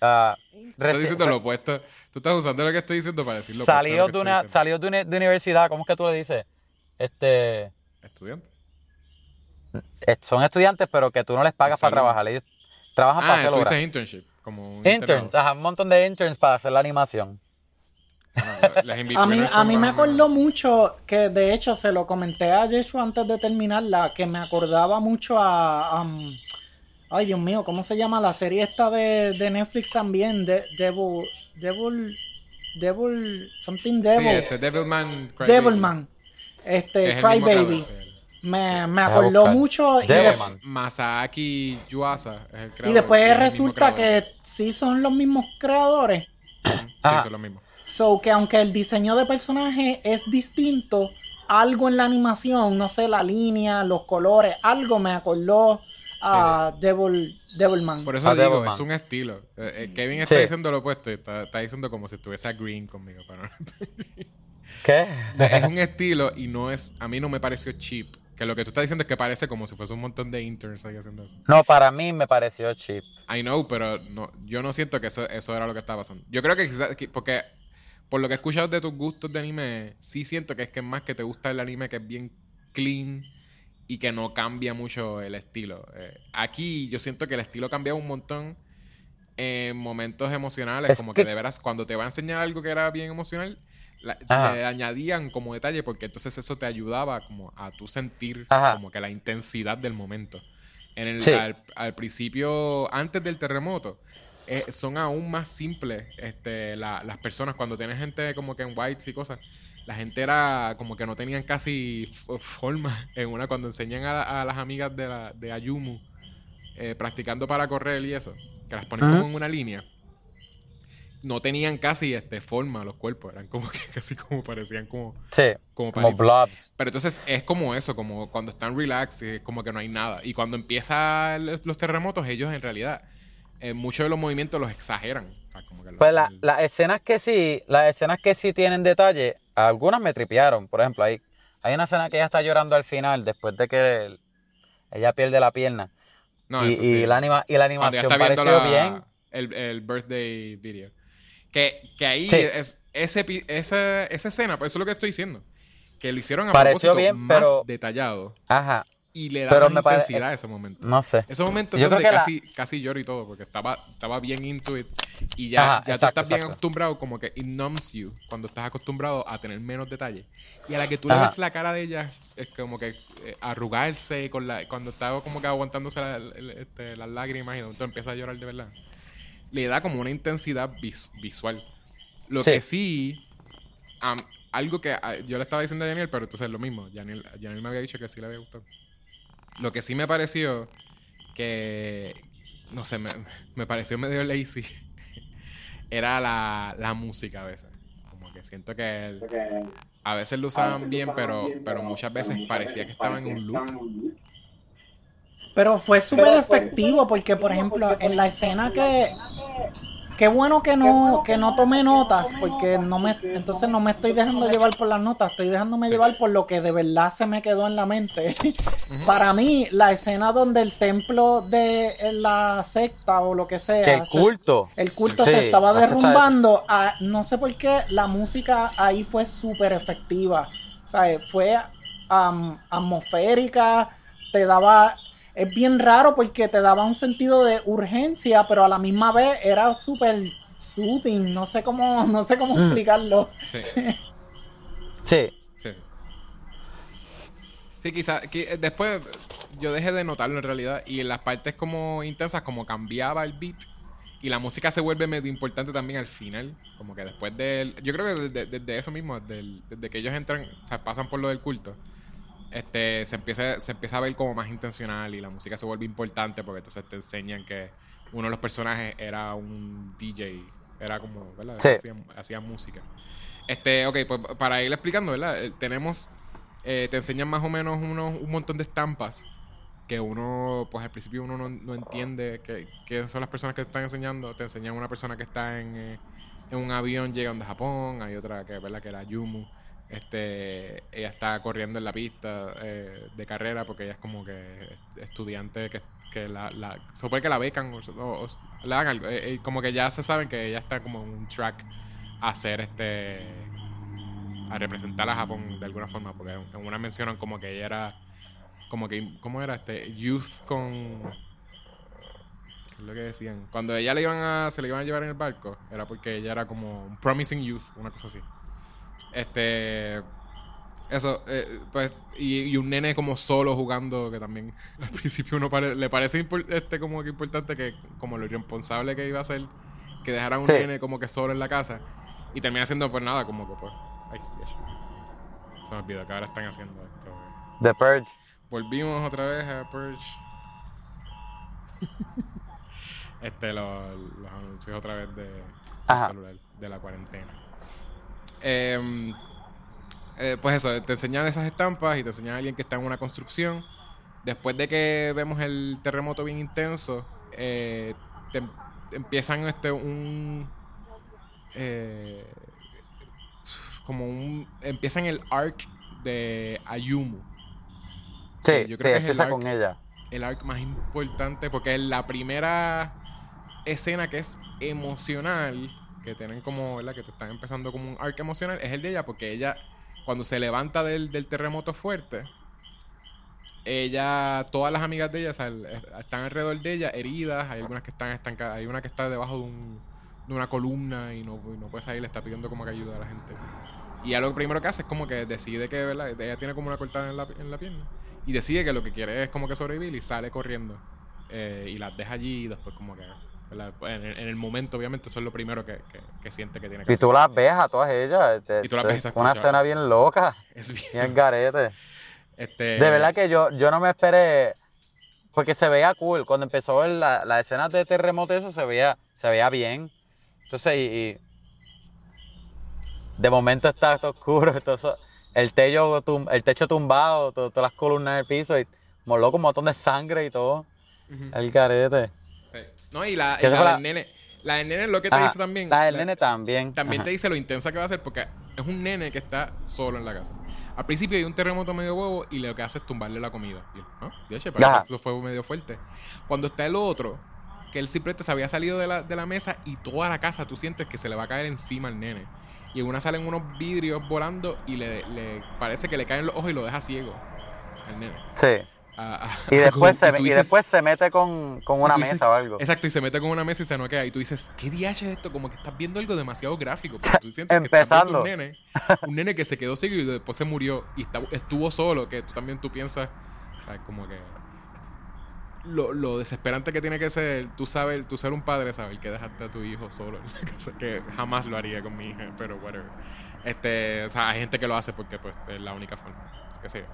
ah, Estás diciendo lo opuesto. Tú estás usando lo que estoy diciendo para decir lo opuesto. salió lo de una, salió de, una- de universidad, ¿cómo es que tú le dices? Este, Estudiante. eh, son estudiantes, pero que tú no les pagas para trabajar. Ellos trabajan para Ah, hacer tú dices internship. Como un Interns, internado. ajá, un montón de interns para hacer la animación. Bueno, A mí, a me acordó mucho que de hecho se lo comenté a Yeshua antes de terminarla, que me acordaba mucho a... am, ay, Dios mío, ¿cómo se llama la serie esta de, de Netflix también? De, Devil... Devil... Devil... Something Sí, Devil. este Devilman. Crybaby. Devilman. Que Este, es creador, sí. Me, me a acordó mucho y, de- Devilman. Masaki Yuasa es el creador. y después resulta que sí son los mismos creadores. Sí, son lo mismo. So que aunque el diseño de personaje es distinto, algo en la animación, no sé, la línea, los colores, algo me acordó a Devil, Devilman. Por eso A digo, Devilman. es un estilo. Eh, eh, Kevin está Sí. diciendo lo opuesto. Está, está diciendo como si estuviese a Green conmigo. Pero no. ¿Qué? es un estilo y no es. A mí no me pareció cheap. Que lo que tú estás diciendo es que parece como si fuese un montón de interns ahí haciendo eso. No, para mí me pareció cheap. I know, pero no, yo no siento que eso, eso era lo que estaba pasando. Yo creo que quizás, que- porque por lo que he escuchado de tus gustos de anime, sí siento que es que más que te gusta el anime que es bien clean y que no cambia mucho el estilo. Eh, aquí yo siento que el estilo cambia un montón en momentos emocionales, Es como que, que- de veras cuando te va a enseñar algo que era bien emocional, la- le añadían como detalle porque entonces eso te ayudaba como a tu sentir Ajá. como que la intensidad del momento. En el, Sí. al, al principio, antes del terremoto, eh, son aún más simples este, la- las personas. Cuando tienes gente como que en whites y cosas, la gente era como que no tenían casi forma. En una, cuando enseñan a, a las amigas de, la, de Ayumu eh, practicando para correr y eso, que las ponen Ajá. como en una línea, no tenían casi este, forma los cuerpos. Eran como que casi como parecían como, Sí, como como blobs. Pero entonces es como eso, como cuando están relax, es como que no hay nada. Y cuando empiezan los terremotos, ellos en realidad, eh, muchos de los movimientos los exageran. O sea, como que lo- Pues la- el- las escenas que sí, las escenas que sí tienen detalle, algunas me tripearon. Por ejemplo, hay, hay una escena que ella está llorando al final después de que el- ella pierde la pierna. no, y, eso y la, anima, y la animación está pareció la- bien. El, el birthday video. Que, que ahí Sí. es ese, esa, esa escena, pues eso es lo que estoy diciendo. Que lo hicieron a Pareció propósito bien, más pero- detallado. Ajá, Y le da pero más me intensidad a ese momento. no sé. Ese momento es donde que la- casi, casi lloro y todo, porque estaba, estaba bien into it. Y ya, Ajá, ya exacto, tú estás bien exacto. acostumbrado, como que it numbs you, cuando estás acostumbrado a tener menos detalles. Y a la que tú le Ajá. ves la cara de ella, es como que eh, arrugarse, con la, cuando estaba como que aguantándose la- este, las lágrimas y de momento empieza a llorar de verdad. Le da como una intensidad vis- visual. Lo Sí. que sí, am, algo que ah, yo le estaba diciendo a Daniel, pero entonces es lo mismo. Daniel, Daniel me había dicho que sí le había gustado. Lo que sí me pareció que, no sé, me, me pareció medio lazy, era la, la música a veces. Como que siento que el- a veces lo usaban bien, pero, pero muchas veces parecía que estaba en un loop. Pero fue súper efectivo porque, por ejemplo, en la escena que... Qué bueno que no, que no tomé notas, porque no me, entonces no me estoy dejando llevar por las notas, estoy dejándome llevar por lo que de verdad se me quedó en la mente. Para mí, la escena donde el templo de la secta o lo que sea, el se- culto. el culto Sí, se estaba derrumbando. ah, no sé por qué la música ahí fue súper efectiva. O sea, fue atmosférica, te daba... Es bien raro porque te daba un sentido de urgencia, pero a la misma vez era súper soothing. No sé cómo, no sé cómo Mm. explicarlo. Sí, Sí, sí. Sí, quizás después yo dejé de notarlo en realidad y en las partes como intensas, como cambiaba el beat, Y la música se vuelve medio importante también al final. Como que después del. Yo creo que desde, desde eso mismo, desde, desde, que ellos entran, o sea, pasan por lo del culto, este, se empieza, se empieza a ver como más intencional y la música se vuelve importante porque entonces te enseñan que uno de los personajes era un DJ. Era como, ¿verdad? Sí. Hacía, hacía música. Este, ok, pues para ir explicando, ¿verdad? Eh, Tenemos. eh, te enseñan más o menos unos, un montón de estampas que uno, pues al principio uno no, no entiende qué qué son las personas que te están enseñando. Te enseñan una persona que está en, eh, en un avión llegando a Japón, hay otra que, ¿verdad? que era Yumu. Este, ella está corriendo en la pista eh, de carrera porque ella es como que est- estudiante que, que la, la supone que la becan o, o- o le dan algo. eh, eh, como que ya se saben que ella está como en un track a hacer este a representar a Japón de alguna forma porque en mencionan como que ella era como que cómo era este youth con ¿qué es lo que decían cuando ella le iban a se le iban a llevar en el barco era porque ella era como un promising youth una cosa así este eso eh, pues y, y un nene como solo jugando que también al principio uno pare- le parece este como que importante que como lo irresponsable que iba a ser que dejaran un Sí. nene como que solo en la casa y termina haciendo pues nada como que pues ay ya. se me olvidó que ahora están haciendo esto The Purge. Volvimos otra vez a Purge. este, lo- los anuncios otra vez de, del Ajá. celular, de la cuarentena. Em, eh, pues eso, te enseñan esas estampas y te enseñan a alguien que está en una construcción. Después de que vemos el terremoto bien intenso, eh, te, em- empiezan este un eh, como un empiezan el arc de Ayumu Sí, yo sí, creo que es el empieza arc. con ella. el arc más importante porque es la primera escena que es emocional que tienen como ¿verdad? que te están empezando como un arc emocional es el de ella porque ella cuando se levanta del, del terremoto fuerte ella todas las amigas de ella el- están alrededor de ella heridas hay algunas que están estancadas hay una que está debajo de, un, de una columna y no, no puede salir le está pidiendo como que ayuda a la gente y ella lo primero que hace es como que decide que ¿verdad? ella tiene como una cortada en la, en la pierna y decide que lo que quiere es como que sobrevivir y sale corriendo eh, y las deja allí y después como que. En, el- en el momento obviamente eso es lo primero que, que- que siente que tiene que Y hacer tú las ves a todas ellas. este, Y tú las ves, es exacto, Una escena bien loca. es bien Bien garete. este, De verdad que yo, yo no me esperé. Porque se veía cool. Cuando empezó el- la, la escena de terremoto, eso se veía, se veía bien. Entonces, y, y de momento está todo oscuro. el, techo, el techo tumbado, to- todas las columnas en el piso. Y como loco, un montón de sangre y todo. El garete. Sí. no y la, la del nene la del nene es lo que te Ajá, dice también La del nene también. También Ajá. te dice lo intensa que va a ser porque es un nene que está solo en la casa. Al principio hay un terremoto medio huevo y lo que hace es tumbarle la comida. Y él, ¿no? Ajá. esto fue medio fuerte. Cuando está el otro, que él simplemente se había salido de la, de la mesa y toda la casa tú sientes que se le va a caer encima al nene. Y en una salen unos vidrios volando y le, le- parece que le caen los ojos y lo deja ciego al nene. Sí. A- a- Y después, se, y dices- después se mete con, con y una dices- mesa o algo. Exacto, y se mete con una mesa y se noquea. Y tú dices, ¿qué diache es esto? Como que estás viendo algo demasiado gráfico. Porque tú sientes que estás un Empezando. nene, un nene que se quedó ciego y después se murió y está- estuvo solo. Que tú también tú piensas, ¿sabes? Como que lo, lo desesperante que tiene que ser, tú sabes, tú ser un padre, saber que dejaste a tu hijo solo en la casa, que jamás lo haría con mi hija, pero whatever. Este, o sea, hay gente que lo hace porque pues es la única forma. Que sé,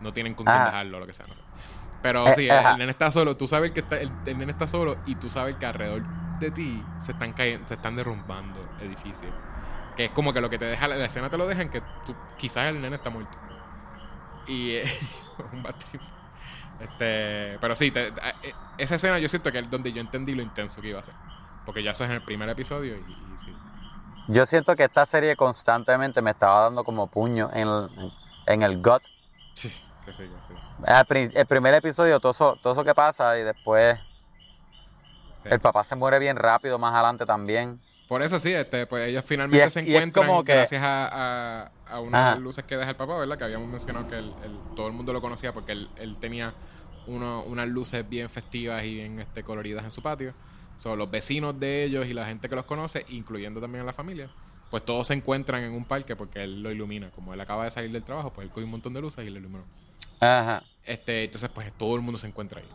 no tienen con quién Ajá. dejarlo o lo que sea, no sé. Pero Eh, sí, el, ajá. el nene está solo, tú sabes que está- el, el nene está solo y tú sabes que alrededor de ti se están cayendo, se están derrumbando edificios. Que es como que lo que te deja, la escena te lo deja en que tú, quizás el nene está muerto. Y eh, un bad trip. Este, pero sí, te- eh, esa escena yo siento que es donde yo entendí lo intenso que iba a ser. Porque ya eso es en el primer episodio y, y sí. Yo siento que esta serie constantemente me estaba dando como puño en el, en el gut. Sí, sí. El primer episodio, todo eso, todo eso que pasa y después Sí. el papá se muere bien rápido más adelante también. Por eso sí, este, pues ellos finalmente es- se encuentran como que- gracias a, a, a unas Ajá. luces que deja el papá, ¿verdad? Que habíamos mencionado que el- el- todo el mundo lo conocía porque él, él tenía uno- unas luces bien festivas y bien este, coloridas en su patio. Son los vecinos de ellos y la gente que los conoce, incluyendo también a la familia, pues todos se encuentran en un parque porque él lo ilumina. Como él acaba de salir del trabajo, pues él coge un montón de luces y lo iluminó. Ajá. Este, entonces, pues todo el mundo se encuentra ahí.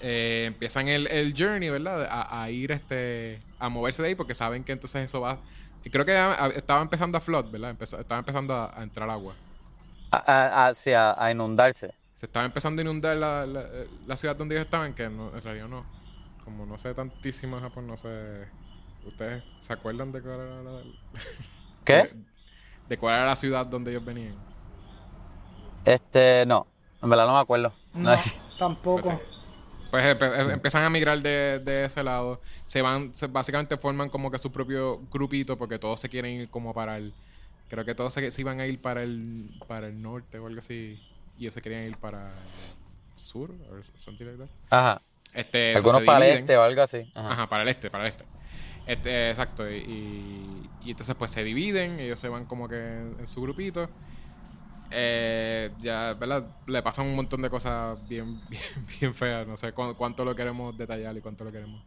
eh, empiezan el, el journey, ¿verdad? A, a ir este a moverse de ahí porque saben que entonces eso va. y Creo que ya estaba empezando a flood, ¿verdad? Empezó- estaba empezando a, a entrar agua. A, a- a- inundarse. Se estaba empezando a inundar la, la, la ciudad donde ellos estaban, que no, en realidad no. Como no sé tantísimo Japón, no sé. ¿Ustedes se acuerdan de cuál era la, ¿Qué? De, de cuál era la ciudad donde ellos venían? Este, no. En verdad no me acuerdo. No, tampoco. Pues sí. Pues em- empiezan a migrar de, de ese lado. Se van, se- básicamente forman como que su propio grupito porque todos se quieren ir como para el... Creo que todos se, se iban a ir para el, para el norte o algo así. Y ellos se querían ir para el sur o something like that. Ajá. Este, Algunos para el este o algo así. Ajá. Ajá, para el este, para el este. Este, exacto. Y, y, y entonces pues se dividen, ellos se van como que en, en su grupito. Eh, ya, ¿verdad? Le pasan un montón de cosas bien, bien, bien feas. No sé cu- cuánto lo queremos detallar y cuánto lo queremos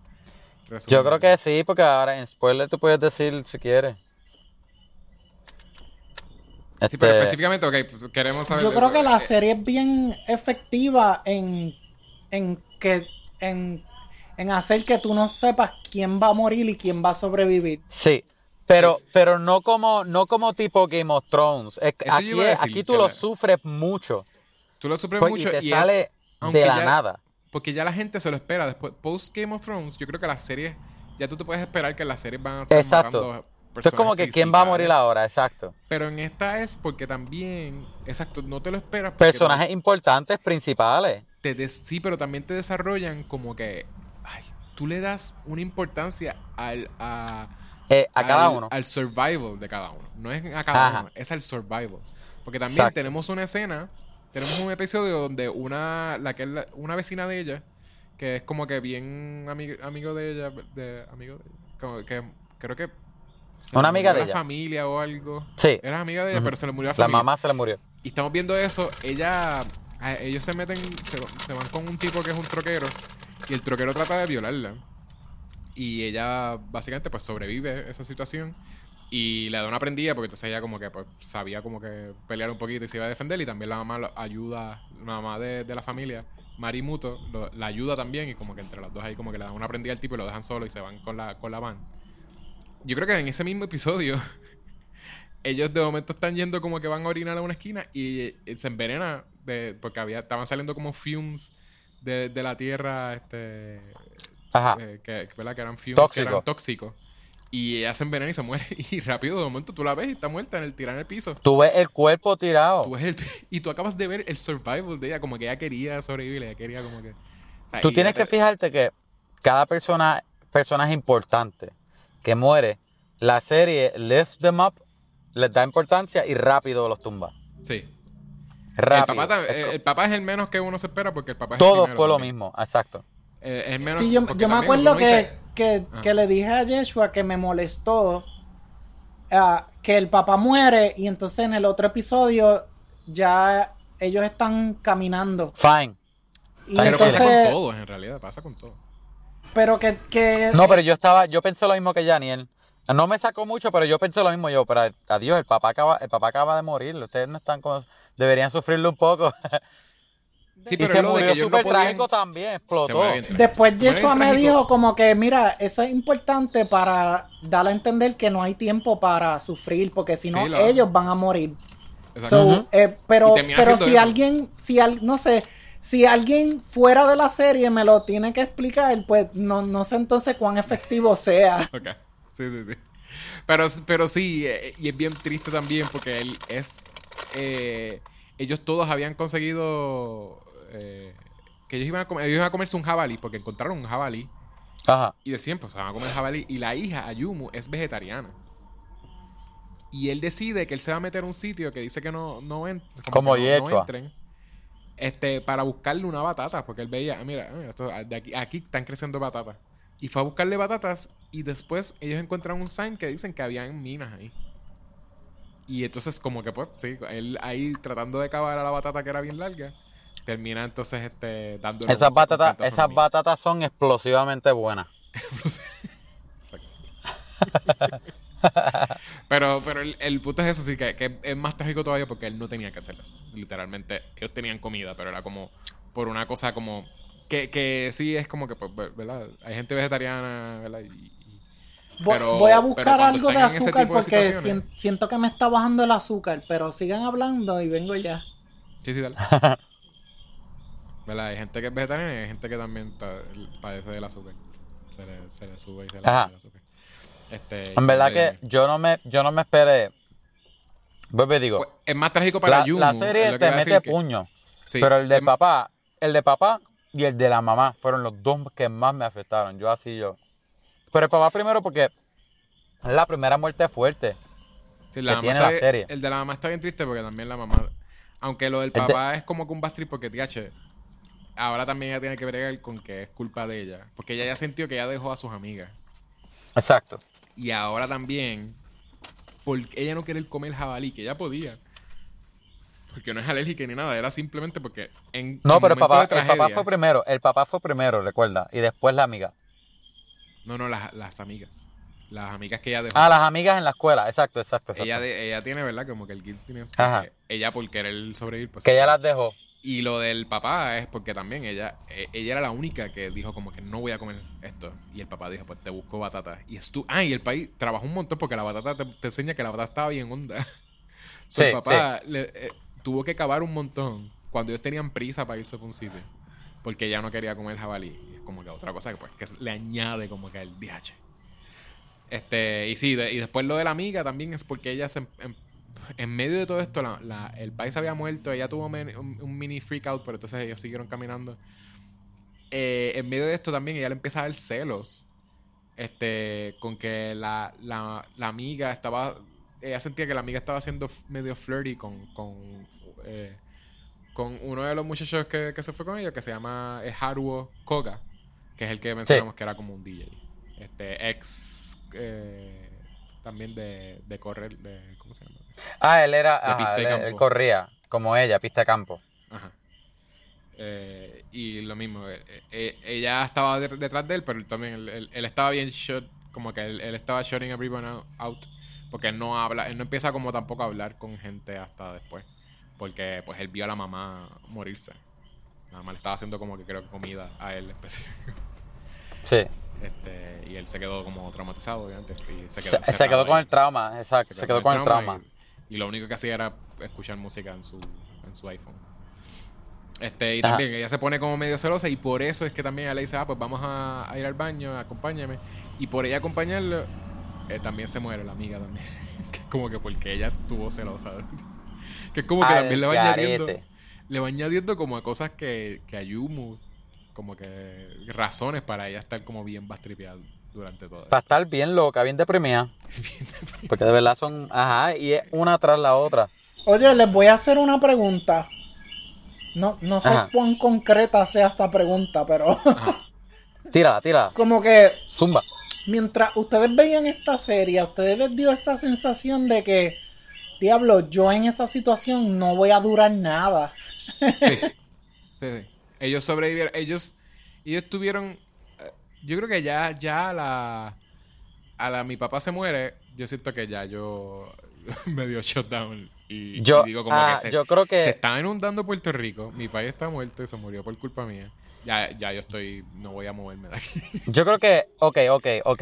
resumir. Yo creo que sí, porque ahora en spoiler tú puedes decir si quieres. Sí, pero Este, específicamente, ok, pues queremos saber. Yo creo que la eh, serie es bien efectiva en, en que en, en hacer que tú no sepas quién va a morir y quién va a sobrevivir. Sí, pero, pero no como, no como tipo Game of Thrones. Aquí, decir, aquí tú lo sufres mucho. Tú lo sufres Pues, mucho y te y sale es, de la ya- nada. Porque ya la gente se lo espera. Después, post Game of Thrones, yo creo que las series. Ya tú te puedes esperar que las series van a estar Exacto. Entonces como que quién va a morir ahora, exacto. Pero en esta es porque también. Exacto, no te lo esperas. Personajes importantes, principales. te des- sí, pero también te desarrollan como que. Ay, tú le das una importancia al. A, Eh, a cada uno. Al survival de cada uno. No es a cada Ajá. uno, es al survival. Porque también Exacto. tenemos una escena, tenemos un episodio donde una, la que es la- una vecina de ella, que es como que bien ami- amigo de ella, de, amigo de ella, como que creo que Una amiga de la ella. familia o algo. Sí. Era amiga de ella, pero se le murió la La familia. mamá se le murió. Y estamos viendo eso, ella, ellos se meten, se, se van con un tipo que es un troquero y el troquero trata de violarla. Y ella básicamente pues sobrevive esa situación y le da una prendida porque entonces ella como que pues, sabía como que pelear un poquito y se iba a defender y también la mamá lo ayuda, la mamá de, de la familia, Marimuto, lo- la ayuda también y como que entre los dos ahí como que le dan una prendida al tipo y lo dejan solo y se van con la, con la van. Yo creo que en ese mismo episodio ellos de momento están yendo como que van a orinar a una esquina y eh, se envenena de, porque había, estaban saliendo como fumes de, de la tierra este Ajá. eh, que, ¿verdad? que eran fumes que Tóxico. eran tóxicos y ella se envenena y se muere y rápido de momento tú la ves y está muerta en el tirada en el piso Tú ves el cuerpo tirado. Tú ves el- y tú acabas de ver el survival de ella como que ella quería sobrevivir ella quería como que o sea, Tú tienes que te- fijarte que cada persona, personaje importante que muere, la serie lifts them up, les da importancia y rápido los tumba. sí Rápido. el papá, el, co- el papá es el menos que uno se espera porque el papá es el Todo primero fue lo mismo, exacto. Eh, es menos Sí, yo, me acuerdo que, dice- que, le dije a Yeshua que me molestó ah, que el papá muere y entonces en el otro episodio ya ellos están caminando. Fine. Y Pero entonces, pasa con todos, en realidad, pasa con todos. pero que, que No, pero yo estaba, yo pensé lo mismo que Janiel. No me sacó mucho, pero yo pensé lo mismo yo. Pero adiós, el papá acaba, el papá acaba de morir. Ustedes no están deberían sufrirlo un poco. Sí, y pero se lo de murió no súper podían- trágico también, Se explotó. después Se Yeshua me trágico. dijo como que mira, eso es importante para dar a entender que no hay tiempo para sufrir porque si no Sí, lo- ellos van a morir. Exacto. So, eh, pero Y pero si eso. alguien, si al, no sé, si alguien fuera de la serie me lo tiene que explicar, pues no, no sé entonces cuán efectivo sea. Ok. Sí, sí, sí. Pero, pero sí, eh, y es bien triste también porque él es. eh, ellos todos habían conseguido. Eh, que ellos iban, a comer, ellos iban a comerse un jabalí porque encontraron un jabalí. Ajá. Y decían, pues van a comer jabalí. Y la hija, Ayumu, es vegetariana. Y él decide que él se va a meter a un sitio que dice que no, no, en- Como que no- entren. Este, para buscarle una batata, porque él veía, ah, mira, ah, mira, esto- de aquí, aquí están creciendo batatas. Y fue a buscarle batatas y después ellos encuentran un sign que dicen que habían minas ahí. Y entonces como que pues, sí, él ahí tratando de cavar a la batata que era bien larga, termina entonces este dándole Esas un- un batatas, cantazo a esas batatas son explosivamente buenas. Pero, pero el, el punto es eso, sí, que, que es más trágico todavía porque él no tenía que hacer eso. Literalmente, ellos tenían comida, pero era como por una cosa como Que, que sí es como que, pues, ¿verdad? Hay gente vegetariana, ¿verdad? Y- y- Voy, Pero- voy a buscar algo de azúcar de porque siento que me está bajando el azúcar, pero sigan hablando y vengo ya. Sí, sí, dale. ¿Verdad? Hay gente que es vegetariana y hay gente que también ta- padece del azúcar. Se le, se le sube y se le baja el azúcar. Este, En verdad que yo no me, yo no me esperé. Vuelvo digo, pues, es más trágico para la, Yumu. la serie que te mete que- puño. sí, pero el de es- papá, el de papá y el de la mamá fueron los dos que más me afectaron. Yo así yo. Pero el papá primero porque es la primera muerte fuerte. sí, que la tiene bien- serie. El de la mamá está bien triste porque también la mamá. Aunque lo del El de- papá es como que un bastrip porque, TH, ahora también ella tiene que bregar con que es culpa de ella. Porque ella ya sintió que ella dejó a sus amigas. Exacto. Y ahora también, porque ella no quiere comer jabalí, que ella podía. Porque no es alérgica ni nada, era simplemente porque en No, pero el papá, el papá fue primero. El papá fue primero, recuerda. Y después la amiga. No, no, las, las amigas. Las amigas que ella dejó. Ah, las amigas en la escuela. Exacto, exacto, exacto. ella, de- ella tiene, ¿verdad? Como que el de que Ella por querer sobrevivir. Pues, que ella las dejó. Y lo del papá es porque también ella eh, ella era la única que dijo como que no voy a comer esto. Y el papá dijo, pues te busco batata. Y estu ah, y el país trabajó un montón porque la batata te, te enseña que la batata estaba bien onda. So, Sí, el papá le- eh, tuvo que cavar un montón cuando ellos tenían prisa para irse para un sitio. Porque ella no quería comer jabalí. Y es como que otra cosa que, pues, que le añade como que el DH. Este, y sí, de- y después lo de la amiga también es porque ella se, en, en medio de todo esto, la- la- el país había muerto, ella tuvo men- un, un mini freak out, pero entonces ellos siguieron caminando. Eh, en medio de esto también ella le empieza a dar celos. Este, con que la, la, la amiga estaba. Ella sentía que la amiga estaba siendo medio flirty con. con eh, con uno de los muchachos que, que se fue con ella, que se llama eh, Haruo Koga, que es el que mencionamos que era como un DJ. Este, ex eh, también de, de correr, de, ¿cómo se llama? Ah, él era. Ajá, él, corría, como ella, pista de campo. Ajá. Eh, y lo mismo, eh, eh, ella estaba de- detrás de él, pero él también, él, estaba bien shut, como que él, estaba shutting everyone out, out, porque él no habla, él no empieza como tampoco a hablar con gente hasta después, porque pues él vio a la mamá morirse. La mamá le estaba haciendo como que creo que comida a él específicamente. Sí. Este, y él se quedó como traumatizado, obviamente. Y se quedó, se quedó con ahí. el trauma, exacto. Se quedó con el trauma. Y, lo único que hacía era escuchar música en su, en su iPhone. Este, y Ajá. también ella se pone como medio celosa y por eso es que también ella le dice, ah, pues vamos a, a ir al baño, acompáñame. Y por ella acompañarlo, eh, también se muere la amiga también. que es como que porque ella estuvo celosa. que es como que Al también le va añadiendo, le va añadiendo como a cosas que, que a Yumu, como que razones para ella estar como bien bastripeada durante todo. Para estar bien loca, bien deprimida. Porque de verdad son. Ajá, y es una tras la otra. Oye, les voy a hacer una pregunta. No, no sé Ajá. cuán concreta sea esta pregunta, pero Tírala, tírala. como que Zumba. mientras ustedes veían esta serie, ¿a ustedes les dio esa sensación de que, diablo, yo en esa situación no voy a durar nada? Sí. Sí, sí. Ellos sobrevivieron. Ellos, ellos tuvieron. Yo creo que ya, ya a la. A la mi papá se muere. Yo siento que ya yo me dio shutdown. Y, Yo- y digo como ah, que se, yo creo que- se está inundando Puerto Rico. Mi país está muerto y se murió por culpa mía. Ya, ya yo estoy. No voy a moverme de aquí. Yo creo que, ok, ok, ok.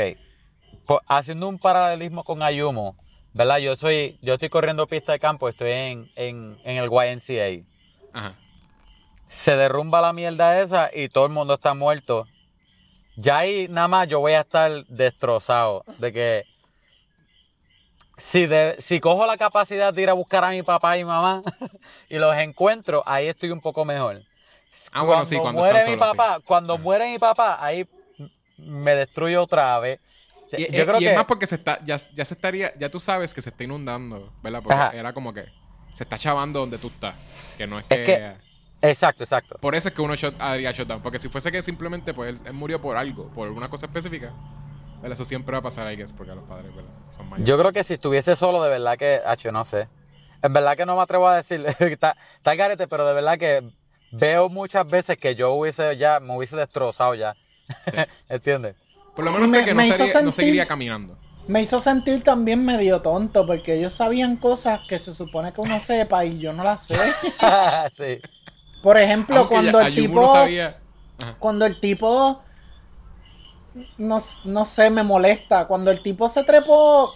Po- haciendo un paralelismo con Ayumo, ¿verdad? Yo soy, yo estoy corriendo pista de campo, estoy en, en, en el YNCA. Ajá. Se derrumba la mierda esa y todo el mundo está muerto. Ya ahí nada más yo voy a estar destrozado. De que si, de, si cojo la capacidad de ir a buscar a mi papá y mamá y los encuentro, ahí estoy un poco mejor. Ah, bueno, sí, cuando muere están mi solos, sí. papá, cuando muere mi papá, ahí me destruyo otra vez. Y, yo creo y que es más porque se está, ya, ya se estaría, ya tú sabes que se está inundando, ¿verdad? Porque Ajá. era como que se está chavando donde tú estás. Que no es que. Es que- exacto, exacto. Por eso es que uno shot, haría shutdown. Porque si fuese que simplemente pues él, él murió por algo, por alguna cosa específica, ¿verdad? eso siempre va a pasar, I guess, porque los padres ¿verdad? son mayores. Yo creo que si estuviese solo, de verdad que, hacho, no sé. En verdad que no me atrevo a decir, está, está garete, pero de verdad que veo muchas veces que yo hubiese ya, me hubiese destrozado ya. ¿Entiendes? por lo menos Me- sé que no, sería- no sentir- seguiría caminando. Me hizo sentir también medio tonto porque ellos sabían cosas que se supone que uno sepa y yo no las sé. sí. Por ejemplo, Aunque cuando ya- el tipo... no sabía. Cuando el tipo, no, no sé, me molesta, cuando el tipo se trepó,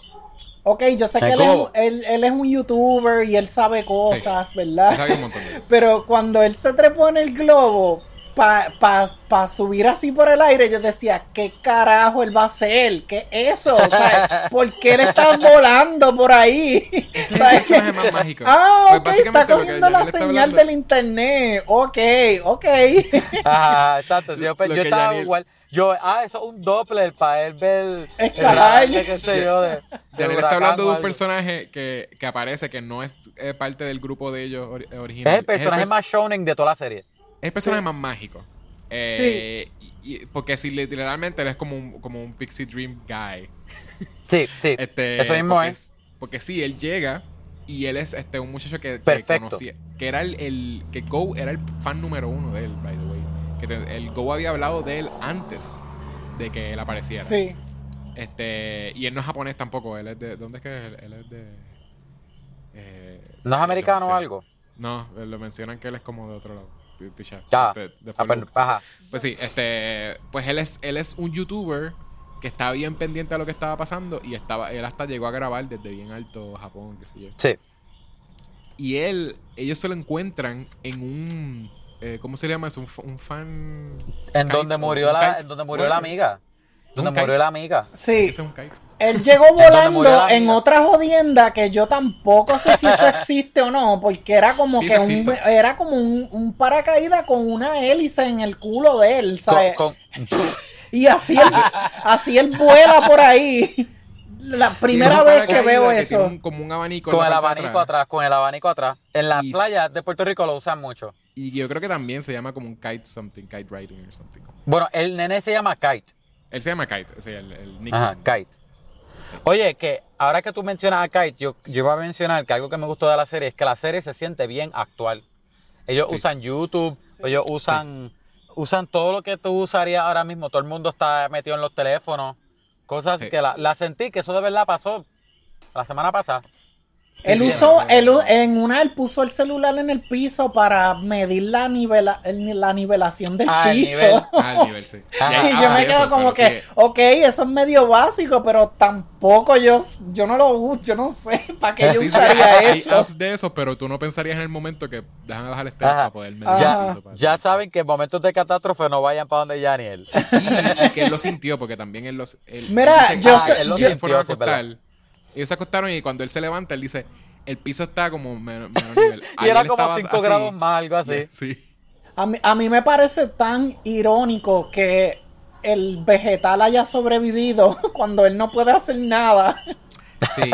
ok, yo sé que él es, él, él es un youtuber y él sabe cosas, ¿verdad? sabe un montón de cosas. Pero cuando él se trepó en el globo para pa, pa subir así por el aire, yo decía, ¿qué carajo él va a hacer? ¿Qué es eso? O sea, ¿Por qué él está volando por ahí? Ese es el personaje más mágico. Ah, Pues ok, está lo que cogiendo la señal hablando- del internet. Ok, ok. Ajá, exacto. Yo, Lo yo que estaba igual. Yo, ah, eso es un Doppler para él ver Escalar. qué sé yo, de, de Daniel está hablando de un personaje que, que aparece, que no es eh, parte del grupo de ellos ori- original. Es el personaje pers- más shonen de toda la serie. Es el personaje más mágico. Eh, y- y- porque si literalmente él es como un, como un Pixie Dream guy. Sí, sí. Este, eso mismo porque es. Porque sí, él llega y él es este un muchacho que, que conocía. Que era el, el- Que Go era el fan número uno de él, by the way. Que te- el Go había hablado de él antes de que él apareciera. Sí. Este. Y él no es japonés tampoco. Él es de. ¿Dónde es que es? Él es de. eh, ¿No es americano o algo? No, lo mencionan que él es como de otro lado. Pi- picha. Ya. Después Ah, pues, ajá. pues sí, este, pues él es, él es un youtuber que estaba bien pendiente de lo que estaba pasando y estaba, él hasta llegó a grabar desde bien alto Japón, qué sé yo. Sí. Y él, ellos se lo encuentran en un, eh, ¿cómo se llama eso? Un, fa- un fan. En donde murió la, en donde murió la amiga. Donde murió kite. la amiga. Sí. Ese es un kite. Él llegó volando la en otra jodienda que yo tampoco sé si eso existe o no, porque era como Sí, que un, era como un, un paracaídas con una hélice en el culo de él, ¿sabes? Con- con- Y así él, así él vuela por ahí. La primera Sí, vez que veo tiene eso. un- como un abanico. con el abanico atrás, con el abanico atrás. En las Y- playas de Puerto Rico lo usan mucho. Y yo creo que también se llama como un kite something, kite riding or something. Bueno, el nene se llama Kite. Él se llama Kite, el, el nickname. Ajá, Kite. Oye, que ahora que tú mencionas a Kite, yo, yo iba a mencionar que algo que me gustó de la serie es que la serie se siente bien actual. Ellos Sí. usan YouTube, ellos usan, usan todo lo que tú usarías ahora mismo. Todo el mundo está metido en los teléfonos. Cosas Sí. que la, la sentí que eso de verdad pasó la semana pasada. Él Sí, usó, sí, él, en una él puso el celular en el piso para medir la, nivela, el- la nivelación del Ah, el piso. nivel. Ah, el nivel, sí. Ajá. hay y yo apps me quedo eso, como que, sí, ok, eso es medio básico, pero tampoco yo, yo no lo uso, yo no sé para qué yo Sí, sí, usaría hay eso. apps de eso, pero tú no pensarías en el momento que dejan bajar el para poder medir Ajá. el piso, para- Ya saben que en momentos de catástrofe no vayan para donde Yaniel. Y, y que él lo sintió, porque también él los. Él, Mira, él dice yo ellos yo- a sintió, Ellos se acostaron y cuando él se levanta, él dice: El piso está como menos, menos nivel. y era como estaba 5 así. grados más, algo así. Sí. A mí, a mí me parece tan irónico que el vegetal haya sobrevivido cuando él no puede hacer nada. Sí.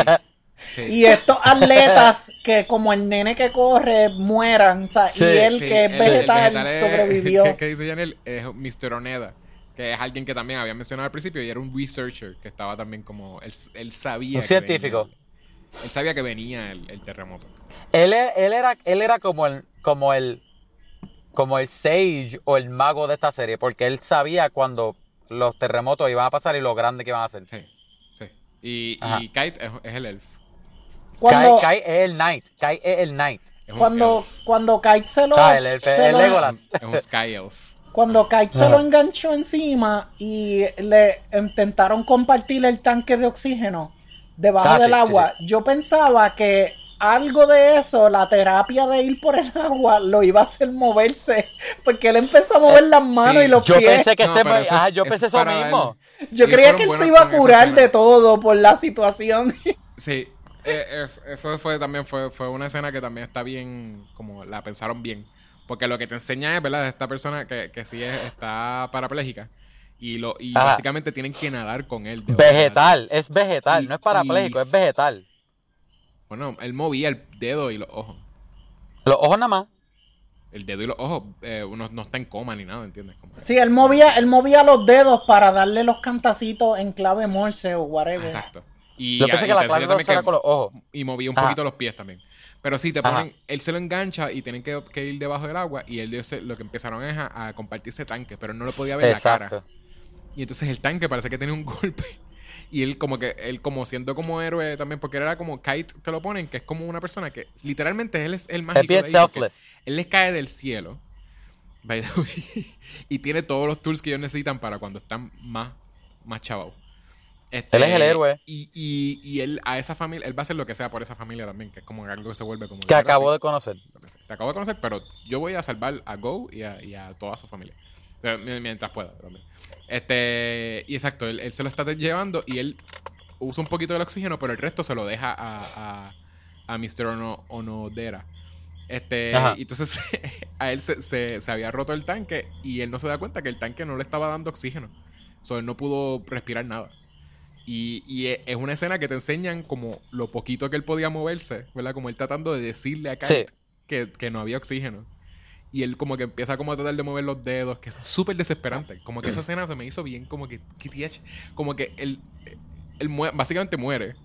sí. Y estos atletas que como el nene que corre mueran, o sea, Sí, y él Sí, que es el- el vegetal, vegetal es- sobrevivió. que, que dice Janel es Mr. Oneda, que es alguien que también había mencionado al principio y era un researcher que estaba también como. Él, él sabía. Un que científico. venía él sabía que venía el, el terremoto. Él, e- él era, él era como el, como el, como el sage o el mago de esta serie, porque él sabía cuando los terremotos iban a pasar y lo grande que iban a ser. Sí. sí. Y, Kite es, es el elf. Cuando, Kai, Kai es el knight, Kai es el knight. Es cuando, elf. cuando Kite se lo, Ah, el elf- se el lo- Legolas. Es un Sky Elf. Cuando Kite se lo enganchó encima y le intentaron compartir el tanque de oxígeno debajo Ah, sí, del sí, agua, yo pensaba que algo de eso, la terapia de ir por el agua, lo iba a hacer moverse, porque él empezó a mover las manos sí. y los Yo pies. pensé que No, se pero me- eso ah, es- yo eso pensé eso. Yo creía que él se iba a curar de todo por la situación. Sí, eh, es- eso fue también fue, fue una escena que también está bien, como la pensaron bien. Porque lo que te enseña es, ¿verdad? Esta persona que, que sí es- está parapléjica. Y, lo, y Ajá. básicamente tienen que nadar con él. Vegetal, es vegetal, Y- no es parapléjico, y- es vegetal. Bueno, él movía el dedo y los ojos. Los ojos nada más. El dedo y los ojos eh, uno no está en coma ni nada, ¿entiendes? Como- Sí, él movía, él movía los dedos para darle los cantacitos en clave morse o whatever. Exacto. Y, Yo pensé y que la clave no era con los ojos. Y movía un Ajá. poquito los pies también. Pero sí, te Ajá. ponen, él se lo engancha y tienen que, que ir debajo del agua y él se- lo que empezaron es a, a compartirse tanque, pero no lo podía ver la cara. Exacto. Y entonces el tanque parece que tiene un golpe. Y él como que, él como siendo como héroe también, porque era como Kite, te lo ponen, que es como una persona que literalmente él es el mágico. Es de selfless. Él les cae del cielo, By the way. y tiene todos los tools que ellos necesitan para cuando están más, más chavados. Este, Él es el héroe. Y, y, y él a esa familia, él va a hacer lo que sea por esa familia también, que es como algo que se vuelve como... Que acabo de conocer. Te acabo de conocer, pero yo voy a salvar a Go y a, y a toda su familia. Mientras pueda. también. Este, y exacto, él, él se lo está llevando y él usa un poquito del oxígeno, pero el resto se lo deja a, a, a Mr. Ono, Onodera. Este, Ajá. y entonces a él se, se- se había roto el tanque y él no se da cuenta que el tanque no le estaba dando oxígeno. O sea, él no pudo respirar nada. Y, y e- es una escena que te enseñan como lo poquito que él podía moverse, ¿verdad? Como él tratando de decirle a Kite Sí. que, que no había oxígeno. Y él como que empieza como a tratar de mover los dedos, que es súper desesperante. Como que esa escena se me hizo bien, como que, como que él, básicamente muere.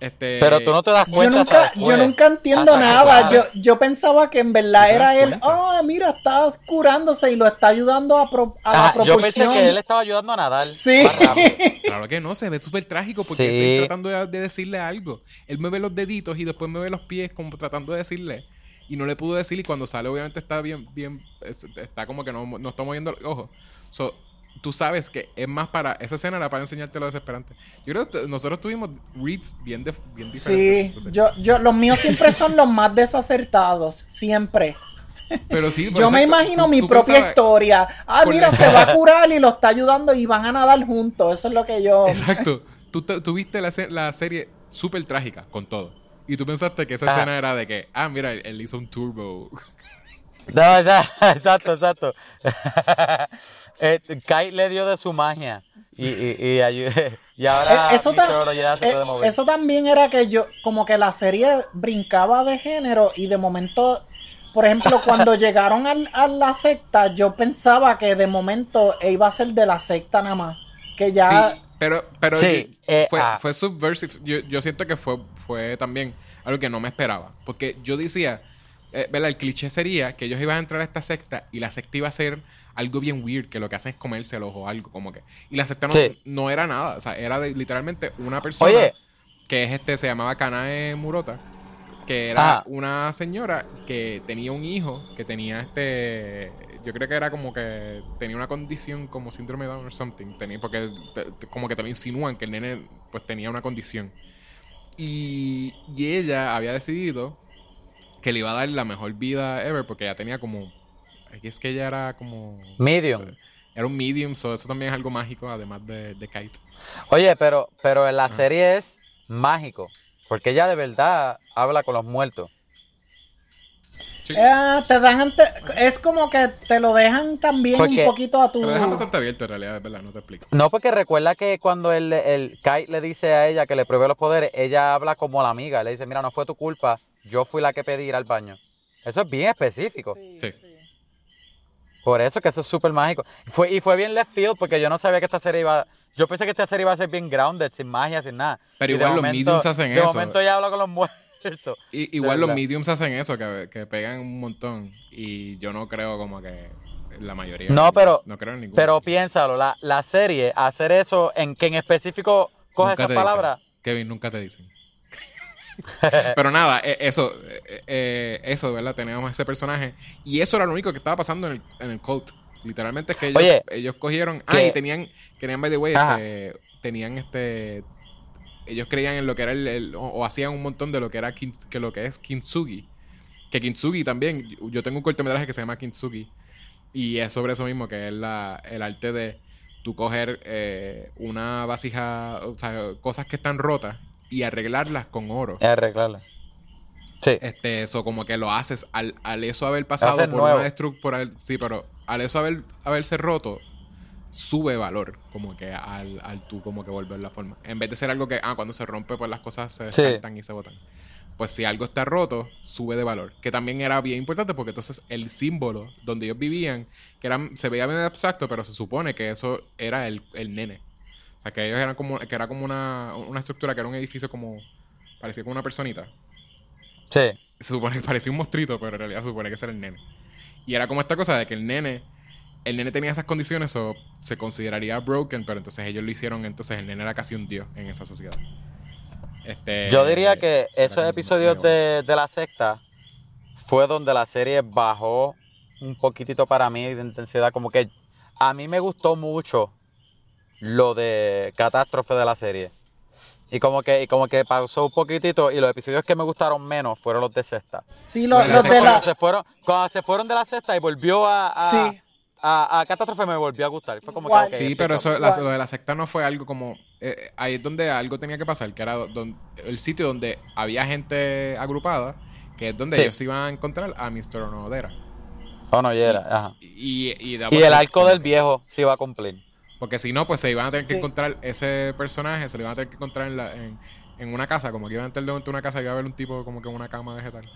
Este, Pero tú no te das Yo cuenta. nunca, hasta yo nunca entiendo Hasta nada. Yo, yo pensaba que en verdad ¿Tú te era él. Ah, mira, está curándose y lo está ayudando a, pro- a la Ajá, yo pensé proporción. que él estaba ayudando a nadar. Sí. Claro que no, se ve súper trágico porque Sí. él está tratando de, de decirle algo. Él mueve los deditos y después mueve los pies como tratando de decirle. Y no le pudo decir y cuando sale obviamente está bien, bien, es- está como que no, no está moviendo los ojos. So, tú sabes que es más para, esa escena era para enseñarte lo desesperante. Yo creo que nosotros tuvimos reads bien, def- bien diferentes. Sí, entonces- yo, yo, los míos siempre son los más desacertados, siempre. pero sí, Yo me imagino tú- mi tú propia historia. Ah, mira, la- se va a curar y lo está ayudando y van a nadar juntos. Eso es lo que yo. Exacto. Tú, te- tú viste la, la serie súper trágica con todo. Y tú pensaste que esa Ajá. escena era de que, ah, mira, él, él hizo un turbo. No, ya- exacto, exacto. eh, Kai le dio de su magia. Y, y, y, ayu- y ahora Eh, eso, ya se eh, puede mover. eso también era que yo, como que la serie brincaba de género y de momento, por ejemplo, cuando llegaron al- a la secta, yo pensaba que de momento iba a ser de la secta nada más. Que ya. Sí, pero, pero Sí, yo- eh, fue, ah. fue subversive. Yo, yo siento que fue, fue también algo que no me esperaba. Porque yo decía, eh, ¿verdad? El cliché sería que ellos iban a entrar a esta secta y la secta iba a ser algo bien weird, que lo que hacen es comérselos o algo como que. Y la secta no, Sí. no era nada. O sea, era de- literalmente una persona Oye. que es este, se llamaba Kanae Murota. Que era Ah. una señora que tenía un hijo que tenía este. Yo creo que era como que tenía una condición como síndrome de Down or something. Tenía, porque te- como que te lo insinúan que el nene pues tenía una condición. Y, y ella había decidido que le iba a dar la mejor vida ever porque ella tenía como. Es que ella era como. Medium. Era un medium, so eso también es algo mágico, además de, de Kite. Oye, pero, pero en la serie es mágico. Porque ella de verdad habla con los muertos. Sí. eh, te dan ante- es como que te lo dejan también Porque- un poquito a tu Te lo dejan bastante abierto en realidad, es verdad, no te explico. No, porque recuerda que cuando el, el Kai le dice a ella que le pruebe los poderes, ella habla como la amiga. Le dice, mira, no fue tu culpa, yo fui la que pedí ir al baño. Eso es bien específico. Sí. Por eso que eso es súper mágico. Fue, y fue bien left field porque yo no sabía que esta serie iba... Yo pensé que esta serie iba a ser bien grounded, sin magia, sin nada. Pero Y de igual los mediums hacen de eso. momento ella habla con los muertos. Y, igual los mediums hacen eso, que, que pegan un montón. Y yo no creo como que la mayoría. No, pero- No creo en ninguno. Pero piénsalo, la, la serie, hacer eso, en que en específico coge Nunca palabras... dicen. Kevin, nunca te dicen. pero nada, eh, eso, eh, eh, eso, ¿verdad? Teníamos ese personaje. Y eso era lo único que estaba pasando en el, en el cult. Literalmente es que ellos, Oye, ellos cogieron. Ah, y tenían, tenían, by the way, este, tenían este. Ellos creían en lo que era el. el- o, o hacían un montón de lo que era kin- que lo que es Kintsugi. Que Kintsugi también. Yo tengo un cortometraje que se llama Kintsugi. Y es sobre eso mismo, que es la, el arte de tú coger eh, una vasija, o sea, cosas que están rotas y arreglarlas con oro. Es arreglarla. Sí. Este, eso como que lo haces al, al eso haber pasado por nuevo. una destructura. Sí, pero al eso haber, haberse roto, sube valor. Como que al, al tú como que volver la forma. En vez de ser algo que, ah, cuando se rompe, pues las cosas se Sí. descartan y se botan. Pues si algo está roto, sube de valor. Que también era bien importante porque entonces el símbolo donde ellos vivían, que eran, se veía bien abstracto, pero se supone que eso era el, el nene. O sea, que ellos eran como, que era como una, una estructura, que era un edificio como, parecía como una personita Sí. se supone que parecía un monstruito, pero en realidad se supone que ese era el nene. Y era como esta cosa de que el nene, el nene tenía esas condiciones o se consideraría broken, pero entonces ellos lo hicieron, entonces el nene era casi un dios en esa sociedad. Este, Yo diría que esos episodios de, de la secta fue donde la serie bajó un poquitito para mí de intensidad. Como que a mí me gustó mucho lo de catástrofe de la serie. Y como que, y como que pausó un poquitito y los episodios que me gustaron menos fueron los de sexta. Sí, los, Lo de la los de cuando, la... se fueron, cuando se fueron de la sexta y volvió a, a, Sí. a- a Catástrofe me volvió a gustar. Fue como que, Sí, pero eso, la- lo de la secta no fue algo como... eh, ahí es donde algo tenía que pasar, que era don- el sitio donde había gente agrupada, que es donde Sí. ellos iban a encontrar a Mr. Onodera. Oh, no, ya era. Ajá. Y, y, Y pasar el arco del viejo sí va a cumplir. Porque si no, pues se iban a tener que Sí. encontrar ese personaje, se lo iban a tener que encontrar en, la- en, en una casa, como que iban a entrar de una casa y iba a haber un tipo como que en una cama vegetal.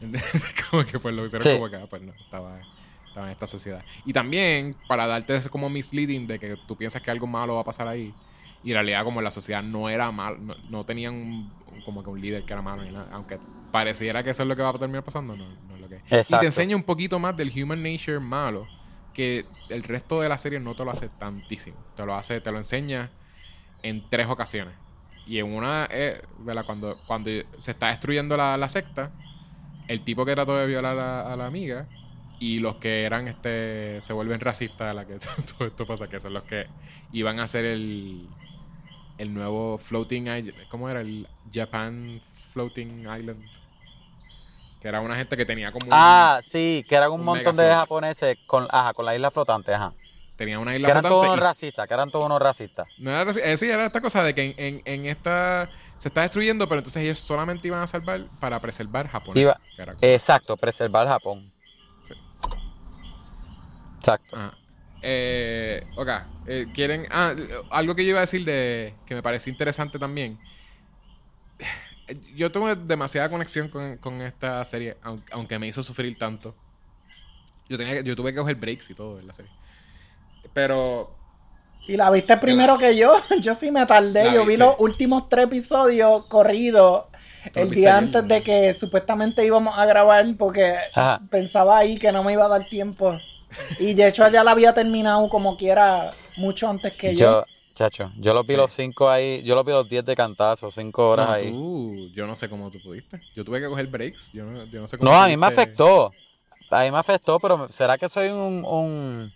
como que pues lo hicieron Sí. como que, ah, pues no, estaba, estaba en esta sociedad. Y también, para darte ese como misleading de que tú piensas que algo malo va a pasar ahí, y en realidad como la sociedad no era mal, no, no tenían un- como que un líder que era malo ni nada, aunque pareciera que eso es lo que va a terminar pasando, no, no es lo que es. Y Exacto. te enseña un poquito más del human nature malo, que el resto de la serie no te lo hace tantísimo. Te lo hace, te lo enseña en tres ocasiones. Y en una, eh. Cuando, cuando se está destruyendo la, la secta, el tipo que trató de violar a, a la amiga y los que eran, este, se vuelven racistas a la que todo esto pasa, que son los que iban a hacer el, el nuevo floating island, ¿cómo era? El Japan Floating Island. Que era una gente que tenía como un- Ah, sí, que eran un un montón de japoneses con, ajá, con la isla flotante, ajá. tenía una Que isla eran todos flotante unos y- racistas, que eran todos unos racistas. No era eh, sí, era esta cosa de que en, en- en esta se está destruyendo, pero entonces ellos solamente iban a salvar para preservar Japón. Iba- Que Exacto, preservar Japón. Sí. Exacto. Ajá. Eh, ok, eh, quieren. Ah, algo que yo iba a decir de que me pareció interesante también. Yo tuve demasiada conexión con, con esta serie, aun- aunque me hizo sufrir tanto. Yo, tenía que- yo tuve que coger breaks y todo en la serie. Pero Y la viste primero que yo. Yo sí me tardé. Yo vi, vi sí. los últimos tres episodios corridos el día antes de que supuestamente íbamos a grabar porque Ajá. pensaba ahí que no me iba a dar tiempo. Y de hecho ya la había terminado como quiera mucho antes que yo. Yo, chacho, yo los vi Sí. los cinco ahí, yo los vi los 10 de cantazo, cinco horas no, ahí. tú, yo no sé cómo tú pudiste. Yo tuve que coger breaks. Yo no, yo no sé cómo No, a mí me afectó. A mí me afectó, pero ¿será que soy un, un,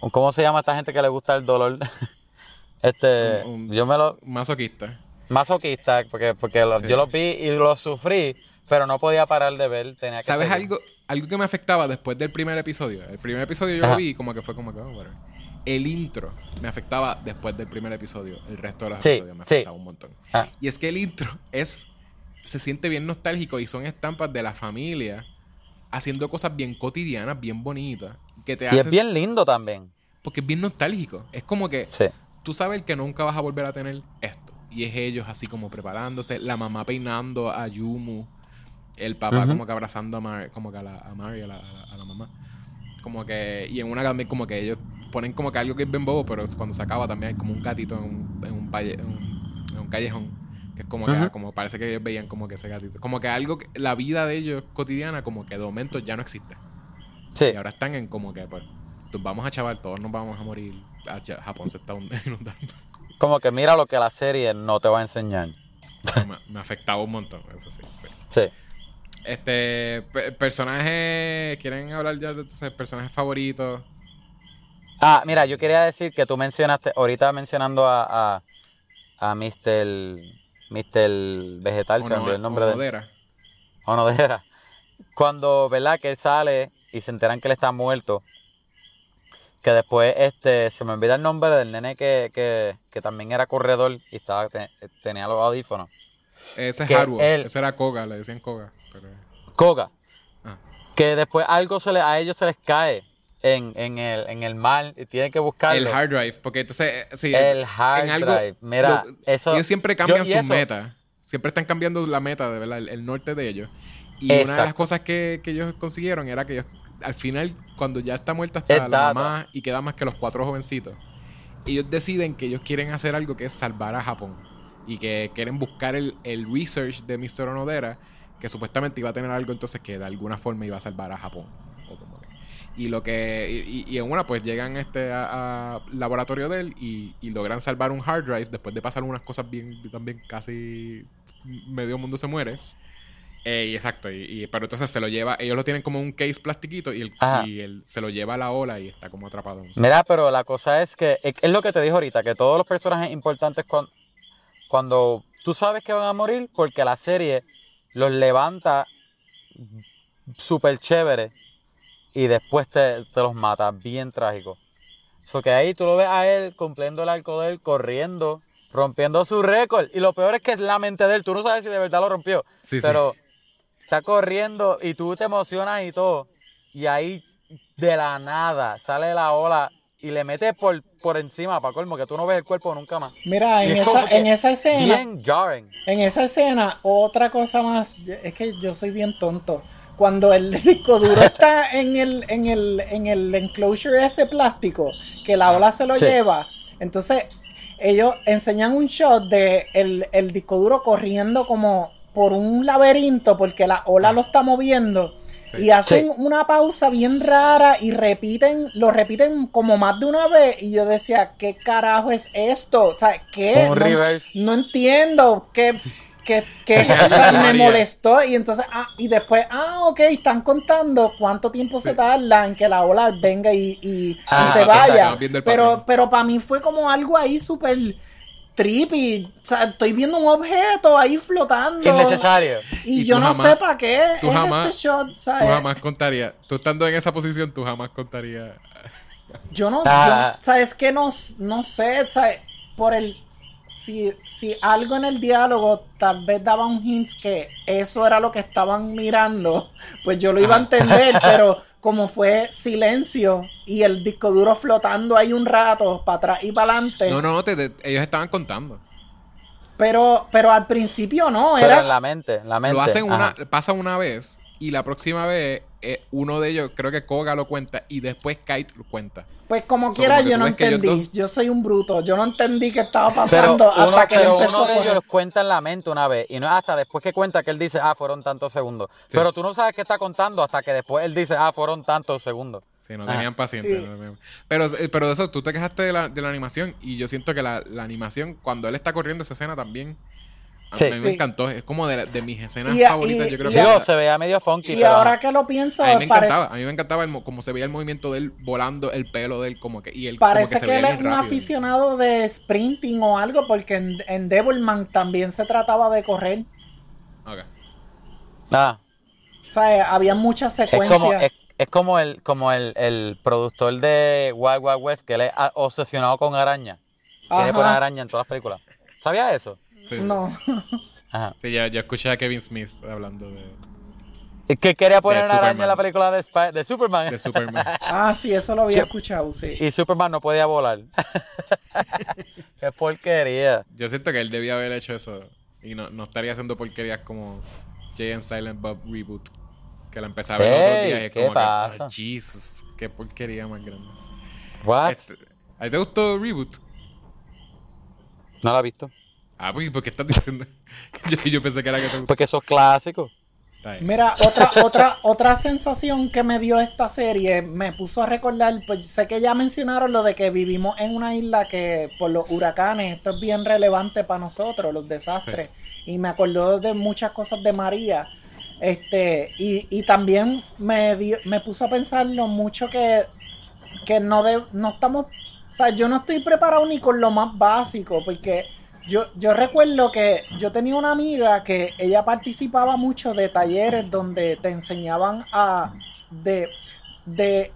un- ¿cómo se llama esta gente que le gusta el dolor? este, Un- un yo me lo Masoquista. masoquista porque porque lo- Sí. yo los vi y los sufrí, pero no podía parar de ver, tenía que ¿Sabes seguir. algo? Algo que me afectaba después del primer episodio. El primer episodio yo Ajá. lo vi como que fue como que, oh. El intro me afectaba después del primer episodio. El resto de los Sí, episodios me sí. afectaba un montón. Ah. Y es que el intro es. Se siente bien nostálgico y son estampas de la familia haciendo cosas bien cotidianas, bien bonitas. Que te Y haces, es bien lindo también. Porque es bien nostálgico. Es como que Sí. tú sabes que nunca vas a volver a tener esto. Y es ellos así como preparándose, la mamá peinando a Yumu, el papá como que abrazando a Mari, como que a, la, a Mari, a la, a la- a la mamá. Como que, y en una también como que ellos ponen como que algo que es bien bobo, pero cuando se acaba también hay como un gatito en un, en un, valle- en un- en un callejón. Que es como que, Ujú. como parece que ellos veían como que ese gatito. Como que algo, que- la vida de ellos cotidiana como que de momento ya no existe. Sí. Y ahora están en como que, pues, vamos a chaval, todos nos vamos a morir. Ah, Japón se está inundando. Como que mira lo que la serie no te va a enseñar. me, me afectaba un montón, eso sí. sí. Sí. Este, pe- personajes, ¿quieren hablar ya de entonces personajes favoritos? Ah, mira, yo quería decir que tú mencionaste, ahorita mencionando a, a, a Mr. Mr. Vegetal, se el nombre de. Onodera. Onodera. Cuando, ¿verdad? Que él sale y se enteran que él está muerto. Que después, este, se me olvida el nombre del nene que, que, que también era corredor y estaba, te- tenía los audífonos. Ese es él- ese era Koga, le decían Koga. Pero... Koga. Ah. Que después algo se le, a ellos se les cae en, en, el, en el mar y tienen que buscarlo. El hard drive, porque entonces, eh, sí, El en hard drive. Mira, eso- Ellos siempre cambian yo- y su eso- meta. Siempre están cambiando la meta, de verdad, el, el norte de ellos. Y una de las cosas que, que ellos consiguieron era que ellos, al final, cuando ya está muerta está Es la data. mamá y queda más que los cuatro jovencitos, ellos deciden que ellos quieren hacer algo que es salvar a Japón. Y que quieren buscar el, el research de Mr. Onodera, que supuestamente iba a tener algo entonces que de alguna forma iba a salvar a Japón. O como que- Y lo que. Y, y en una, pues llegan este a, a laboratorio de él y, y logran salvar un hard drive después de pasar unas cosas bien también casi medio mundo se muere. Eh, y exacto, y, y- pero entonces se lo lleva, ellos lo tienen como un case plastiquito y, él se lo lleva a la ola y está como atrapado. en un Mira, pero la cosa es que es, lo que te dijo ahorita, que todos los personajes importantes cuan- cuando tú sabes que van a morir, porque la serie los levanta súper chévere y después te, te los mata, bien trágico. So que ahí tú lo ves a él cumpliendo el arco de él, corriendo, rompiendo su récord. Y lo peor es que es la mente de él, tú no sabes si de verdad lo rompió, Sí, sí. pero está corriendo y tú te emocionas y todo. Y ahí de la nada sale la ola y le mete por, por encima, para colmo, que tú no ves el cuerpo nunca más. Mira, en esa, en esa escena, Bien jarring. en esa escena, otra cosa más, es que yo soy bien tonto. Cuando el disco duro está en el, en el, en el enclosure ese plástico, que la ola se lo Sí. lleva, entonces ellos enseñan un shot de el, el disco duro corriendo como por un laberinto porque la ola lo está moviendo. Sí. Y hacen Sí. una pausa bien rara y repiten, lo repiten como más de una vez. Y yo decía, ¿qué carajo es esto? O sea, ¿qué? No- entiendo qué, qué, qué- Sí, o sea, me molestó y entonces ah, y después ah ok están contando cuánto tiempo se tarda en que la ola venga y, y- y Ah, se vaya pero pero para mí fue como algo ahí súper trippy o sea estoy viendo un objeto ahí flotando Innecesario. y, Y yo tú no jamás- sé para qué tú es jamás- este shot Tú ¿sabes? jamás contarías, tú estando en esa posición, tú jamás contarías. Yo no, Ah. yo, sabes que no, no sé, ¿sabes? por el si, si algo en el diálogo tal vez daba un hint que eso era lo que estaban mirando, pues yo lo iba a entender, pero como fue silencio y el disco duro flotando ahí un rato para atrás y para adelante, No, no, no, te- te- ellos estaban contando. pero pero al principio no, Pero era en la mente, en la mente. Lo hacen una, pasa una vez y la próxima vez eh, uno de ellos, creo que Koga lo cuenta y después Kite lo cuenta. pues como So, quiera como que yo no que entendí, dos- yo soy un bruto, yo no entendí qué estaba Pero, pasando uno, hasta que él pero empezó uno de ellos cuenta en la mente una vez. Y no es hasta después que cuenta que él dice, ah, fueron tantos segundos. Sí. Pero tú no sabes qué está contando hasta que después él dice, ah, fueron tantos segundos. Sí, no Ajá. tenían paciencia. Sí. no Pero, eh, pero eso, tú te quejaste de la, de la animación y yo siento que la, la animación, cuando él está corriendo esa escena también, a, Sí. mí me Sí. encantó. Es como de, de mis escenas Y favoritas, y- yo creo y que... la- se veía medio funky. Y pero ahora que lo pienso, a mí me pare- encantaba, a mí me encantaba el mo- como se veía el movimiento de él volando, el pelo de él como que... Y él, Parece como que, se que, él es un rápido. aficionado de sprinting o algo, porque en, en Devilman también se trataba de correr. Ok. Ah, O sea, había muchas es secuencias. como, es, es como el, como el, el productor de Wild Wild West, que él es obsesionado con araña. Quiere poner araña en todas las películas. ¿Sabías eso? Sí, sí. No. Ajá. Sí, ya, yo escuché a Kevin Smith hablando de, Es que quería poner una araña en la película de, Superman. de Superman. Ah, sí, eso lo había ¿Qué? escuchado, sí. Y Superman no podía volar. Qué porquería. Yo siento que él debía haber hecho eso y no, no estaría haciendo porquerías como Jay and Silent Bob Reboot. Que la empecé a ver los otros Ey, días y es ¿qué como pasa? que, oh, Jesus, qué porquería más grande. What? Este, ¿A ti te gustó Reboot? No la he visto. Ah, pues, ¿por qué estás diciendo? yo, yo pensé que era que te. Porque eso es clásico. Mira, otra, otra, otra sensación que me dio esta serie, me puso a recordar, pues sé que ya mencionaron lo de que vivimos en una isla que por los huracanes, esto es bien relevante para nosotros, los desastres. Y me acordó de muchas cosas de María. Este, y, y también me dio, me puso a pensar lo mucho que, que no de, no estamos, o sea, yo no estoy preparado ni con lo más básico, porque yo, yo recuerdo que yo tenía una amiga que ella participaba mucho de talleres donde te enseñaban a de de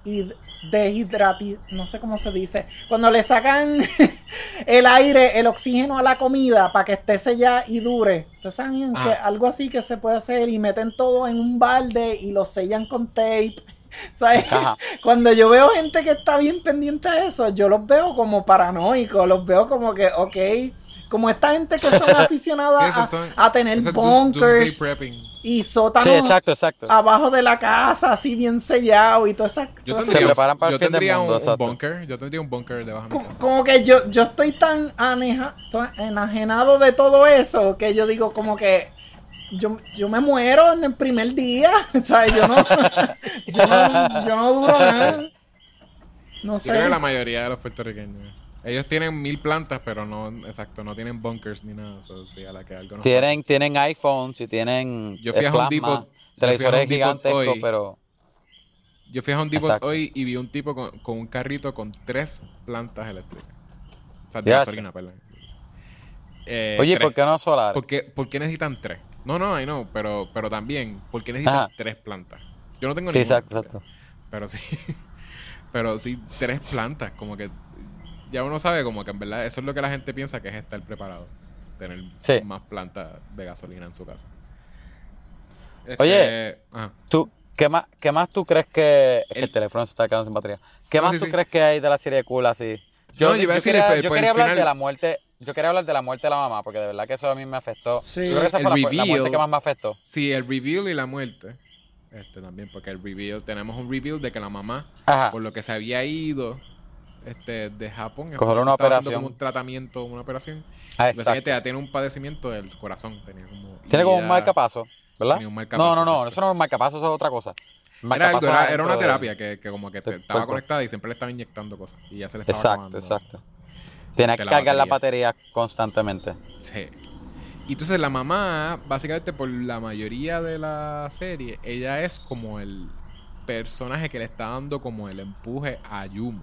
deshidrati- no sé cómo se dice, cuando le sacan el aire, el oxígeno a la comida para que esté sellada y dure. Ustedes saben que Ah. algo así que se puede hacer y meten todo en un balde y lo sellan con tape. ¿Sabes? Ajá. Cuando yo veo gente que está bien pendiente de eso, yo los veo como paranoicos, los veo como que, ok, como esta gente que son aficionados Sí, a, esos son- a tener bunkers prepping. y sótanos Sí, exacto, exacto. abajo de la casa, así bien sellado y toda esa... Yo toda esa- Se preparan para el yo fin del tendría mundo, un, bunker. Yo tendría un bunker debajo de mi como, casa. como que yo, yo estoy tan aneja- enajenado de todo eso que yo digo como que yo, yo me muero en el primer día, ¿sabes? Yo no, yo no, yo no duro nada. No Yo creo que sé. la mayoría de los puertorriqueños. Ellos tienen mil plantas, pero no, exacto, no tienen bunkers ni nada. So, sí, a la que algo nos Tienen, tienen iPhones y tienen Yo fui a plasma, a televisores gigantescos, hoy. pero Yo fui a Depot Exacto. hoy y vi un tipo con, con un carrito con tres plantas eléctricas. O sea, de gasolina, perdón. Eh, oye, tres. ¿por qué no solar? ¿Por qué, por qué necesitan tres? No, no, I know, pero, pero también, ¿por qué necesitan Ajá. tres plantas? Yo no tengo Sí, ninguna. exacto, exacto. Pero sí, pero sí, tres plantas, como que ya uno sabe como que en verdad eso es lo que la gente piensa que es estar preparado. Tener Sí. más plantas de gasolina en su casa. Oye. Este, ajá. ¿Tú, qué, más, ¿Qué más tú crees que... Es que El- el teléfono se está quedando sin batería. ¿Qué No, más sí, tú sí. crees que hay de la serie de cool así? No, yo iba a decir, quería, pues, yo pues, quería hablar final- de la muerte... Yo quería hablar de la muerte de la mamá, porque de verdad que eso a mí me afectó. Sí. Yo creo que esa El fue la, la reveal- muerte que más me afectó. Sí, el reveal y la muerte. Este también, porque el reveal, tenemos un reveal de que la mamá, Ajá. por lo que se había ido este, de Japón, Coger una se estaba haciendo operación. como un tratamiento, una operación. Ah, exacto. tiene un padecimiento del corazón. Tenía como, Tiene como un marcapaso, ¿verdad? un marcapaso, no, no, no, exacto. eso no es un marcapaso, eso es otra cosa. Era, algo, Marcapaso era, adentro era una terapia que, que como que te- estaba conectada y siempre le estaba inyectando cosas. Y ya se le estaba Exacto, acabando. exacto. Tiene que la cargar la batería. batería constantemente. Sí. Y entonces la mamá, básicamente por la mayoría de la serie, ella es como el personaje que le está dando como el empuje a Yumo.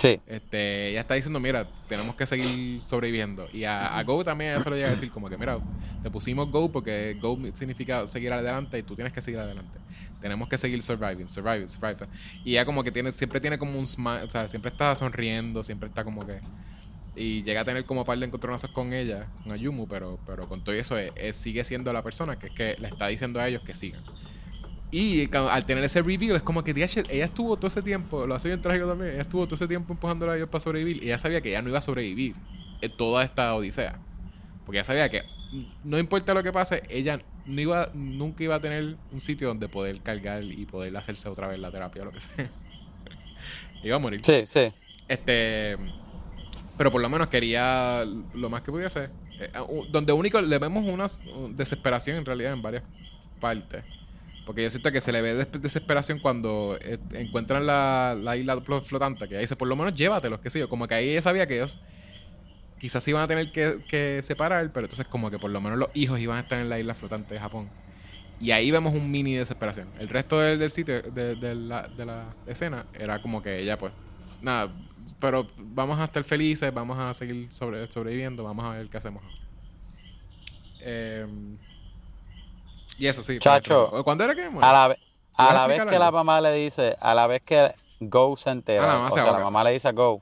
Sí, Este, ella está diciendo, mira, tenemos que seguir sobreviviendo. Y a, Go también se lo llega a decir como que, mira, te pusimos Go porque Go significa seguir adelante y tú tienes que seguir adelante. Tenemos que seguir surviving, surviving, surviving. Y ella como que tiene, siempre tiene como un smile, o sea, siempre está sonriendo, siempre está como que... Y llega a tener como par de encontronazos con ella, con Ayumu, pero, pero con todo eso eh, eh, sigue siendo la persona que es que le está diciendo a ellos que sigan. Y al tener ese reveal, es como que ella estuvo todo ese tiempo, lo hace bien trágico también, ella estuvo todo ese tiempo empujándola a ellos para sobrevivir y ella sabía que ella no iba a sobrevivir en toda esta odisea. Porque ella sabía que no importa lo que pase, ella no iba, nunca iba a tener un sitio donde poder cargar y poder hacerse otra vez la terapia o lo que sea. iba a morir. sí, sí. Este. Pero por lo menos quería lo más que pudiese. Eh, u- donde único le vemos una desesperación en realidad en varias partes. Porque yo siento que se le ve des- desesperación cuando eh, encuentran la, la isla flo- flotante. Que ahí dice, por lo menos llévatelos, qué sé yo. Como que ahí sabía que ellos quizás iban a tener que, que separar, pero entonces como que por lo menos los hijos iban a estar en la isla flotante de Japón. Y ahí vemos un mini desesperación. El resto del, del sitio, de, de la, de la escena, era como que ella, pues, nada, pero vamos a estar felices, vamos a seguir sobre, sobreviviendo, vamos a ver qué hacemos. Eh, y eso sí. Chacho, ¿Cuándo era que muere? A la, a vez que la mamá le dice, a la vez que Go se entera, Ah, la mamá o se sea, la mamá le dice a Go,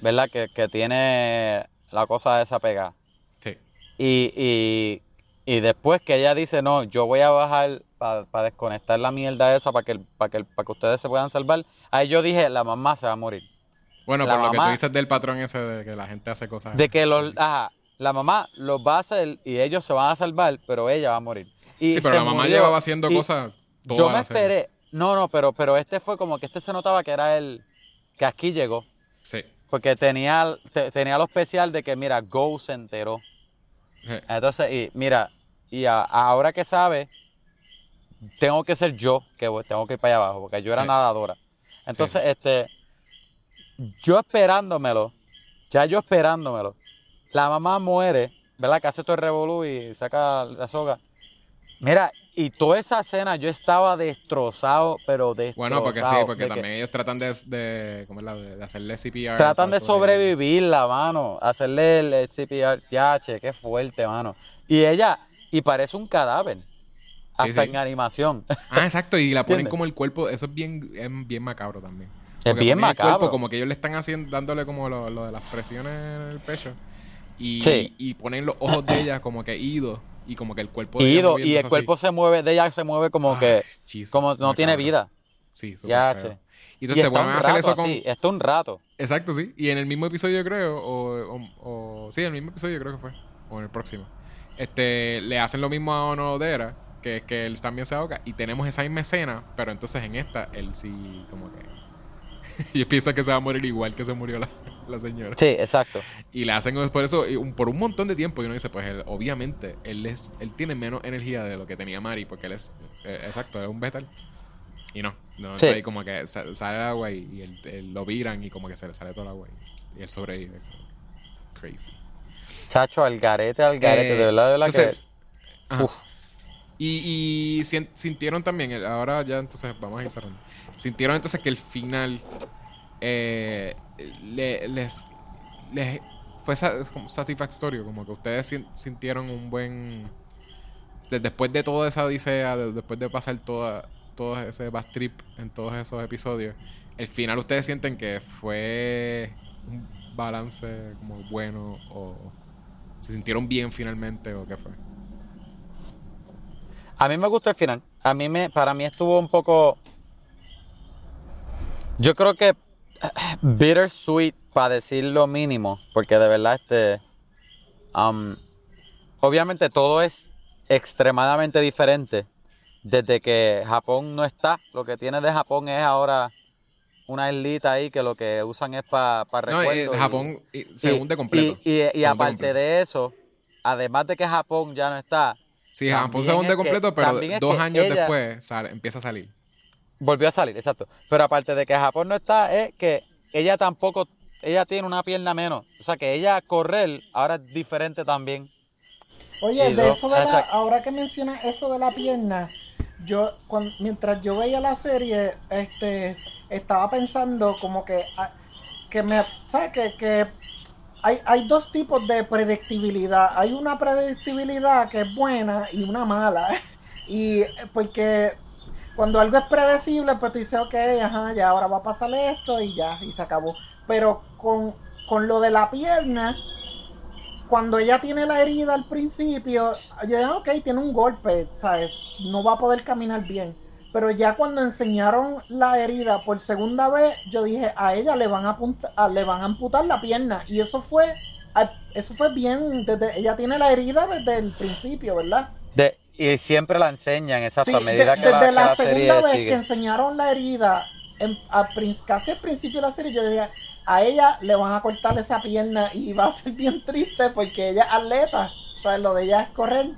¿verdad? Que, que tiene la cosa esa pegada. Sí. Y, y, y después que ella dice, no, yo voy a bajar para desconectar la mierda esa para que, para que, para que ustedes se puedan salvar. Ahí yo dije, la mamá se va a morir. Bueno, La por lo que tú dices del patrón ese de que la gente hace cosas. De que los, ajá, la mamá los va a hacer y ellos se van a salvar, pero ella va a morir. Y sí, pero la mamá murió. llevaba haciendo Y cosas. toda Yo me la serie. esperé. No, no, pero, pero este fue como que este se notaba que era el que aquí llegó. Sí. Porque tenía, te- tenía lo especial de que, mira, Go se enteró. Sí. Entonces, y mira, y a- ahora que sabe, tengo que ser yo que voy- tengo que ir para allá abajo, porque yo era Sí. nadadora. Entonces, este, yo esperándomelo, ya yo esperándomelo, la mamá muere, ¿verdad? Que hace todo el revolú y saca la soga. Mira, y toda esa escena yo estaba destrozado, pero destrozado. Bueno, porque sí, porque también ellos tratan de, de, ¿cómo es la? de, hacerle CPR. Tratan de sobrevivir la mano, hacerle el, el CPR, yache, qué fuerte, mano. Y ella, y parece un cadáver, hasta sí. en animación. Ah, exacto, y la ponen ¿Entiendes? como el cuerpo, eso es bien, es bien macabro también. Es bien ponen el cuerpo macabro. como que ellos le están haciendo, dándole como lo, lo de las presiones en el pecho. Y, Sí. y ponen los ojos de ella como que idos y como que el cuerpo de ella y el cuerpo se mueve, de ella se mueve como Ay, que, Jesus, como no tiene vida. Sí, Yache. feo. Y Y entonces te está ponen a hacer eso con... está un rato. Exacto, sí. Y en el mismo episodio creo, o, o, o- sí, en el mismo episodio creo que fue, o en el próximo, este, le hacen lo mismo a Onodera, que es que él también se ahoga, y tenemos esa misma escena, pero entonces en esta, él sí, como que, y piensa que se va a morir igual que se murió la, la señora. Sí, exacto. Y le hacen por eso, por un montón de tiempo, y uno dice, pues él, obviamente, él es, él tiene menos energía de lo que tenía Mari, porque él es, eh, exacto, es un vegetal. Y no, no, Sí. entonces ahí como que sa- sale el agua y, y él- él lo viran y como que se le sale todo el agua. Y, y él sobrevive. Crazy. Chacho, al garete, al garete, Eh, de verdad, de verdad entonces, que... Uf. Y, sintieron también, el- ahora ya entonces vamos a ir cerrando. Sintieron entonces que el final eh, le- les, les fue satisfactorio, como que ustedes sin- sintieron un buen... de- después de toda esa odisea, de- después de pasar toda, todo ese bad trip en todos esos episodios, el final ustedes sienten que fue un balance como bueno o se sintieron bien finalmente o qué fue. A mí me gustó el final. A mí me, para mí estuvo un poco. Yo creo que bittersweet para decir lo mínimo, porque de verdad este, um, obviamente todo es extremadamente diferente desde que Japón no está. Lo que tiene de Japón es ahora una islita ahí que lo que usan es para No, eh, y- Japón eh, se y- hunde completo. Y, y- y aparte completo. de eso, además de que Japón ya no está, Sí, Japón se hunde que- completo, pero dos años ella- después sale- empieza a salir. Volvió a salir, exacto. Pero aparte de que Japón no está, es que ella tampoco, ella tiene una pierna menos. O sea que ella correr ahora es diferente también. Oye, Y de dos, eso de la, ahora que mencionas eso de la pierna, yo mientras yo veía la serie, este, estaba pensando como que, ah, que me, ¿sabes? Que, que hay, hay dos tipos de predictibilidad. Hay una predictibilidad que es buena y una mala. Y porque cuando algo es predecible, pues tú dices, ok, ajá, ya ahora va a pasar esto y ya, y se acabó. Pero con, con lo de la pierna, cuando ella tiene la herida al principio, yo dije, "Ah, ok, tiene un golpe, ¿sabes? No va a poder caminar bien. Pero ya cuando enseñaron la herida por segunda vez, yo dije, a ella le van a, apunta- a- le van a amputar la pierna. Y eso fue, eso fue bien, desde, ella tiene la herida desde el principio, ¿verdad? De, y siempre la enseñan, exacto, Sí, a medida de- que la, desde que la, la segunda serie vez sigue. que enseñaron la herida, en- casi al principio de la serie, yo decía, a ella le van a cortar esa pierna y va a ser bien triste porque ella es atleta, ¿sabes? Lo de ella es correr.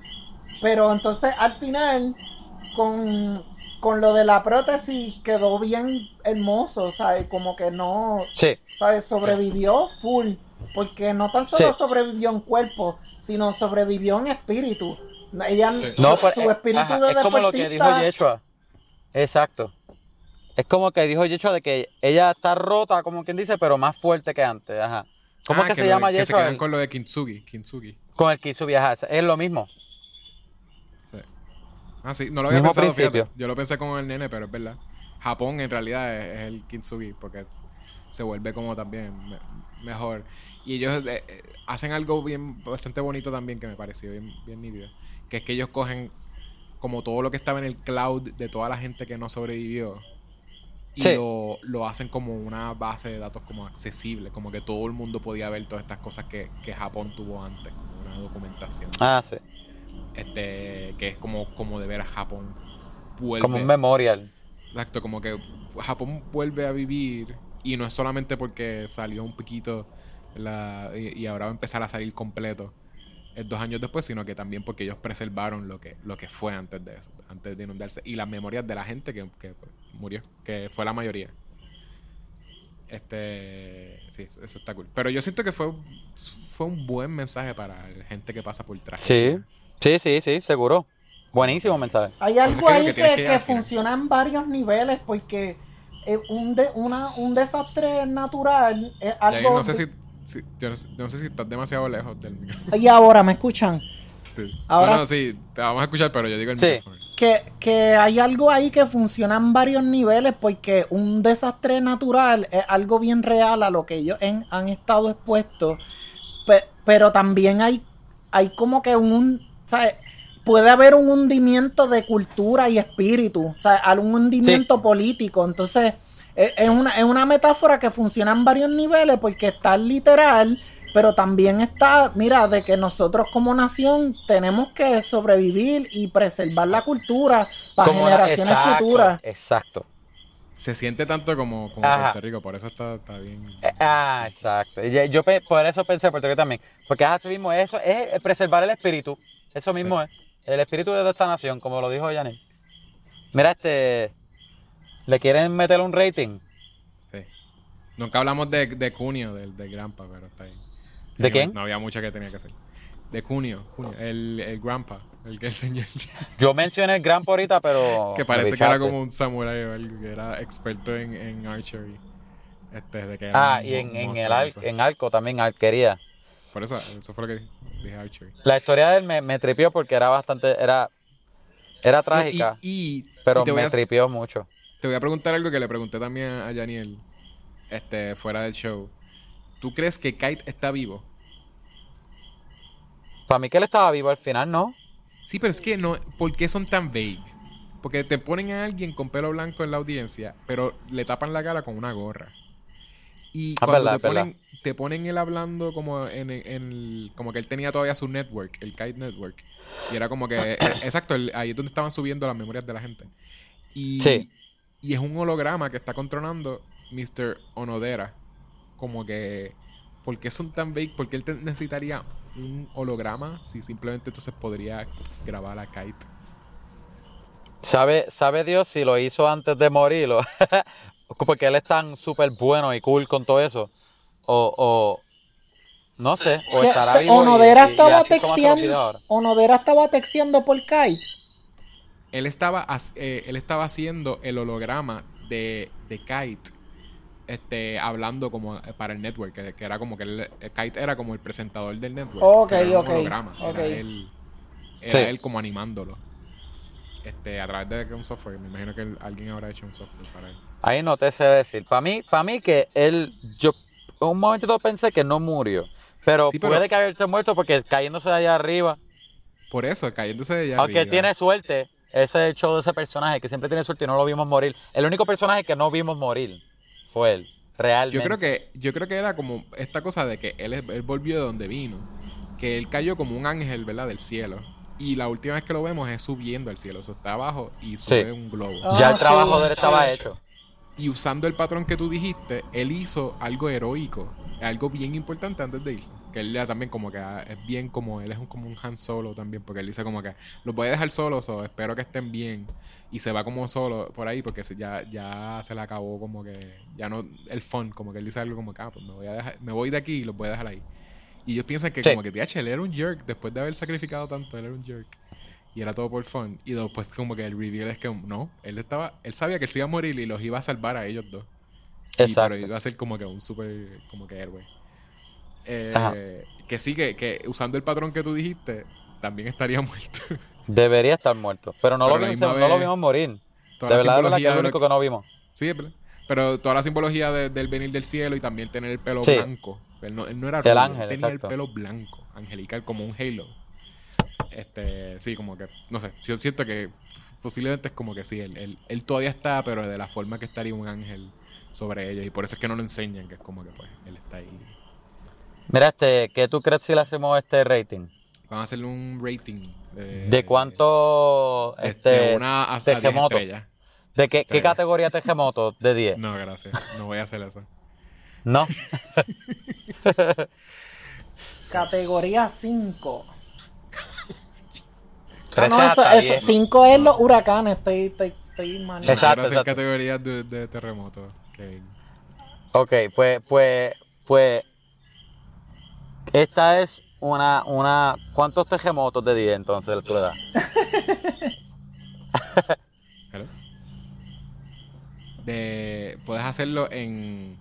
Pero entonces al final, con, con lo de la prótesis, quedó bien hermoso, ¿sabes? Como que no, Sí, ¿sabes? Sobrevivió full. Porque no tan solo Sí. sobrevivió en cuerpo, sino sobrevivió en espíritu. Ella, Sí. su, no, pero, su eh, espíritu ajá, de es como lo que dijo Yeshua. Exacto. Es como que dijo Yeshua de que ella está rota, como quien dice, pero más fuerte que antes. Ajá. ¿Cómo Ah, es que, se llama Que se Yeshua? quedan con lo de Kintsugi. Kintsugi. Con el Kitsubi, ajá, Es lo mismo. Sí. Ah, sí. No lo había Mismo pensado, fíjate. Yo lo pensé con el nene, pero es verdad. Japón en realidad es, es el Kintsugi porque se vuelve como también me- mejor. Y ellos eh, eh, hacen algo bien bastante bonito también que me pareció bien, bien nítido. Que es que ellos cogen como todo lo que estaba en el cloud de toda la gente que no sobrevivió y Sí. lo, lo hacen como una base de datos como accesible, como que todo el mundo podía ver todas estas cosas que, que Japón tuvo antes, como una documentación. Ah, sí. Este, que es como, como de ver a Japón vuelve. Como un memorial. Exacto, como que Japón vuelve a vivir y no es solamente porque salió un piquito la, y, y ahora va a empezar a salir completo dos años después, sino que también porque ellos preservaron lo que, lo que fue antes de eso, antes de inundarse y las memorias de la gente que, que, murió, que fue la mayoría. Este, sí, eso eso está cool. Pero yo siento que fue, fue un buen mensaje para la gente que pasa por tragedia. Sí, sí, sí, sí, seguro. Buenísimo mensaje. Hay algo ahí que que, que funciona en varios niveles porque eh, un, de- una, un desastre natural es Ya, algo... no sé si, yo no, sé- no sé si estás demasiado lejos del micrófono. Y ahora, ¿me escuchan? Sí. Ahora- No, no, sí, te vamos a escuchar, pero yo digo el Sí. micrófono. Que, que hay algo ahí que funciona en varios niveles porque un desastre natural es algo bien real a lo que ellos en- han estado expuestos. Pe- pero también hay, hay como que un... ¿sabes? Puede haber un hundimiento de cultura y espíritu, o sea, algún hundimiento político. Entonces, es, una, es una metáfora que funciona en varios niveles porque está literal, pero también está, mira, de que nosotros como nación tenemos que sobrevivir y preservar la cultura para Como generaciones exacto, futuras. Exacto. Se siente tanto como, como. Puerto Rico, por eso está, está bien. Eh, Ah, exacto. Yo, por eso pensé Puerto Rico también. Porque es así mismo, eso es preservar el espíritu. Eso mismo es. El espíritu de esta nación, como lo dijo Yanel. Mira, este. ¿Le quieren meter un rating? Sí. Nunca hablamos de, de Cunio, del de Grandpa, pero está ahí. ¿De Anyways, quién? No había mucho que tenía que hacer. De Cunio, Cunio el, el Grandpa, el que el señor. Yo mencioné el Grampa ahorita, pero. que parece que era como un samurái o algo, que era experto en, en archery. Este, de que Ah, y en, en el eso. en arco también, arquería. Por eso, eso fue lo que dije, archery. La historia de él me, me tripió porque era bastante. Era, era trágica, Y, y- pero y voy me a- tripió mucho. Te voy a preguntar algo que le pregunté también a Janiel, este, fuera del show. ¿Tú crees que Kite está vivo? Para mí que él estaba vivo al final, ¿no? Sí, pero es que no, ¿por qué son tan vague? Porque te ponen a alguien con pelo blanco en la audiencia, pero le tapan la cara con una gorra. Y Ah, cuando verdad, te, ponen, te ponen él hablando como en, en el- como que él tenía todavía su network, el Kite Network. Y era como que, exacto, el- ahí es donde estaban subiendo las memorias de la gente. Y, Sí. Y es un holograma que está controlando Mr. Onodera. Como que, ¿por qué son tan vague? ¿Por qué él necesitaría un holograma si simplemente entonces podría grabar a Kite? ¿Sabe, sabe Dios si lo hizo antes de morir? o- porque él es tan súper bueno y cool con todo eso. O, o no sé, o estará vivo. Onodera y- estaba texteando. Onodera estaba texteando por Kite. Él estaba, eh, él estaba haciendo el holograma de, de Kite. Este, hablando como eh, para el network, que, que era como que él- eh, Kite era como el presentador del network. Ok, era ok, holograma. Era él, era Sí. él como animándolo. Este, a través de un software. Me imagino que él- alguien habrá hecho un software para él. Ahí no te sé decir. Para mí, para mí que él, yo un momentito pensé que no murió. Pero, Sí, pero- puede que haya muerto porque cayéndose de allá arriba. Por eso, cayéndose de allá Aunque arriba. tiene suerte, ese show de ese personaje que siempre tiene suerte y no lo vimos morir. El único personaje que no vimos morir fue él. Realmente. Yo creo que, yo creo que era como esta cosa de que él, él volvió de donde vino. Que él cayó como un ángel, ¿verdad? Del cielo. Y la última vez que lo vemos es subiendo al cielo. O sea, está abajo y sube Sí. un globo. Ya Ah, el trabajo sí, de él estaba hecho. Y usando el patrón que tú dijiste, él hizo algo heroico. Algo bien importante antes de irse. Que él también como que ah, es bien como él es un, como un Han Solo también. Porque él dice como que los voy a dejar solos o espero que estén bien. Y se va como solo por ahí porque se- ya, ya se le acabó como que ya no el fun. Como que él dice algo como que ah, pues me voy a dejar, me voy de aquí y los voy a dejar ahí. Y ellos piensan que Sí. como que TH, él era un jerk después de haber sacrificado tanto, él era un jerk. Y era todo por fun. Y después como que el reveal es que no, él estaba, él sabía que él se iba a morir y los iba a salvar a ellos dos. Y, Exacto. pero iba a ser como que un super como que héroe. Eh, que sí, que, que usando el patrón que tú dijiste, también estaría muerto. Debería estar muerto. Pero no, Pero lo, vimos, no lo vimos morir. Toda De la verdad, de verdad que simbología es lo único que no vimos. Sí. Pero toda la simbología de- del venir del cielo y también tener el pelo Sí. blanco. Él no, él no era El rubio, ángel, él tenía exacto. el pelo blanco, angelical, como un halo. Este, sí, como que, no sé, yo siento que posiblemente es como que sí, él, él- él todavía está, pero de la forma que estaría un ángel sobre ellos. Y por eso es que no lo enseñan, que es como que pues él está ahí. Mira, este, ¿qué tú crees si le hacemos este rating? Van a hacerle un rating de, ¿De cuánto de- este de una a, a 10 Terremoto. estrellas. ¿De qué, qué categoría Terremoto de 10? No, gracias. No voy a hacer eso. No. Categoría 5. Pero Ah, no, eso, eso, 10. 5 es los huracanes. Estoy, estoy, estoy mal. Exacto, exacto. categorías de, de terremoto. Ok, pues, pues, pues. Esta es una, una. ¿Cuántos terremotos de 10 entonces tú le das? De, puedes hacerlo en,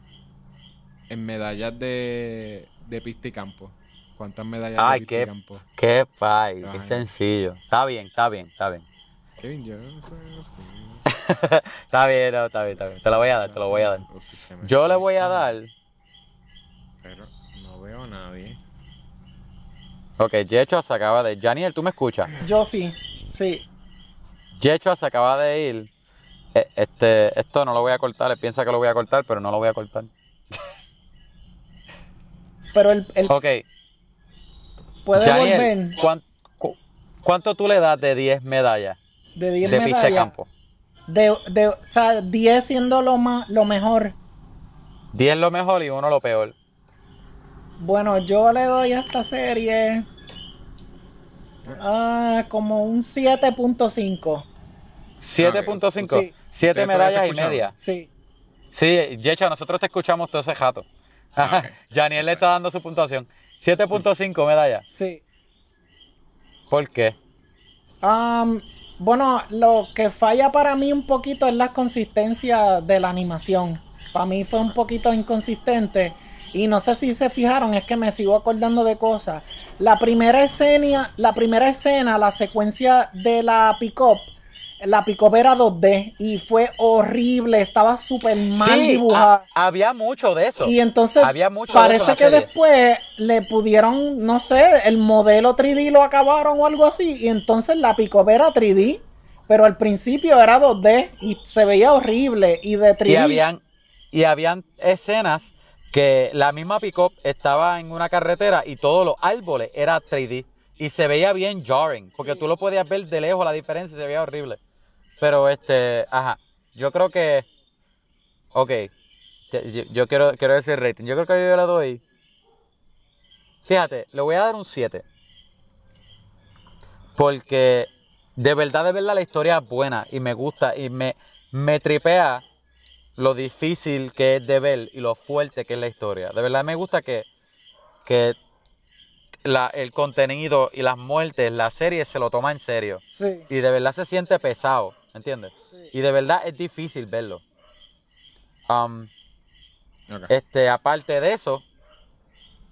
en medallas de, de pista y campo. ¿Cuántas medallas Ay, qué- campo? Qué pay, qué sencillo. Está bien, está bien, está bien. Kevin, yo no sé. Está bien, no, está bien, está bien. Te lo voy a dar, te lo voy a dar. Yo le voy a dar. Pero no veo a nadie. Ok, Jecho se acaba de. Janiel, ¿tú me escuchas? Yo sí, sí. Jecho se acaba de ir. Eh, Este, esto no lo voy a cortar. Él piensa que lo voy a cortar, pero no lo voy a cortar. Pero él, él Ok, puede Janiel, volver ¿cuán- cu- ¿cuánto tú le das de 10 medallas de 10 de pista de campo? De, de, o sea, 10 siendo lo, más, lo mejor. 10 lo mejor y uno lo peor. Bueno, yo le doy a esta serie ah, como un 7.5. 7.5. Sí. 7 Ustedes todavía medallas y media. Sí. Sí, Yecha, nosotros te escuchamos todo ese jato. Ah, ok. Janiel le está dando su puntuación. 7.5 medalla. Sí. ¿Por qué? Am, bueno, lo que falla para mí un poquito es la consistencia de la animación. Para mí fue un poquito inconsistente. Y no sé si se fijaron, es que me sigo acordando de cosas. La primera escena, la primera escena, la secuencia de la pick-up, la pick-up era 2D y fue horrible, estaba súper mal Sí, dibujada. ha- había mucho de eso. Y entonces Había mucho de eso parece en la que serie. después le pudieron, no sé, el modelo 3D lo acabaron o algo así. Y entonces la pick era 3D, pero al principio era 2D y se veía horrible. Y de 3D. Y habían, y habían escenas que la misma pick-up estaba en una carretera y todos los árboles era 3D. Y se veía bien jarring, porque tú lo podías ver de lejos la diferencia y se veía horrible. Pero este, ajá, yo creo que, ok, yo, quiero, quiero decir rating. Yo creo que yo le doy, fíjate, le voy a dar un 7. Porque de verdad, de verdad la historia es buena y me gusta y me, me tripea lo difícil que es de ver y lo fuerte que es la historia. De verdad me gusta que, que la- el contenido y las muertes, la serie se lo toma en serio. Sí, Y de verdad se siente pesado, ¿entiendes? sí. Y de verdad es difícil verlo. Um, este, aparte de eso,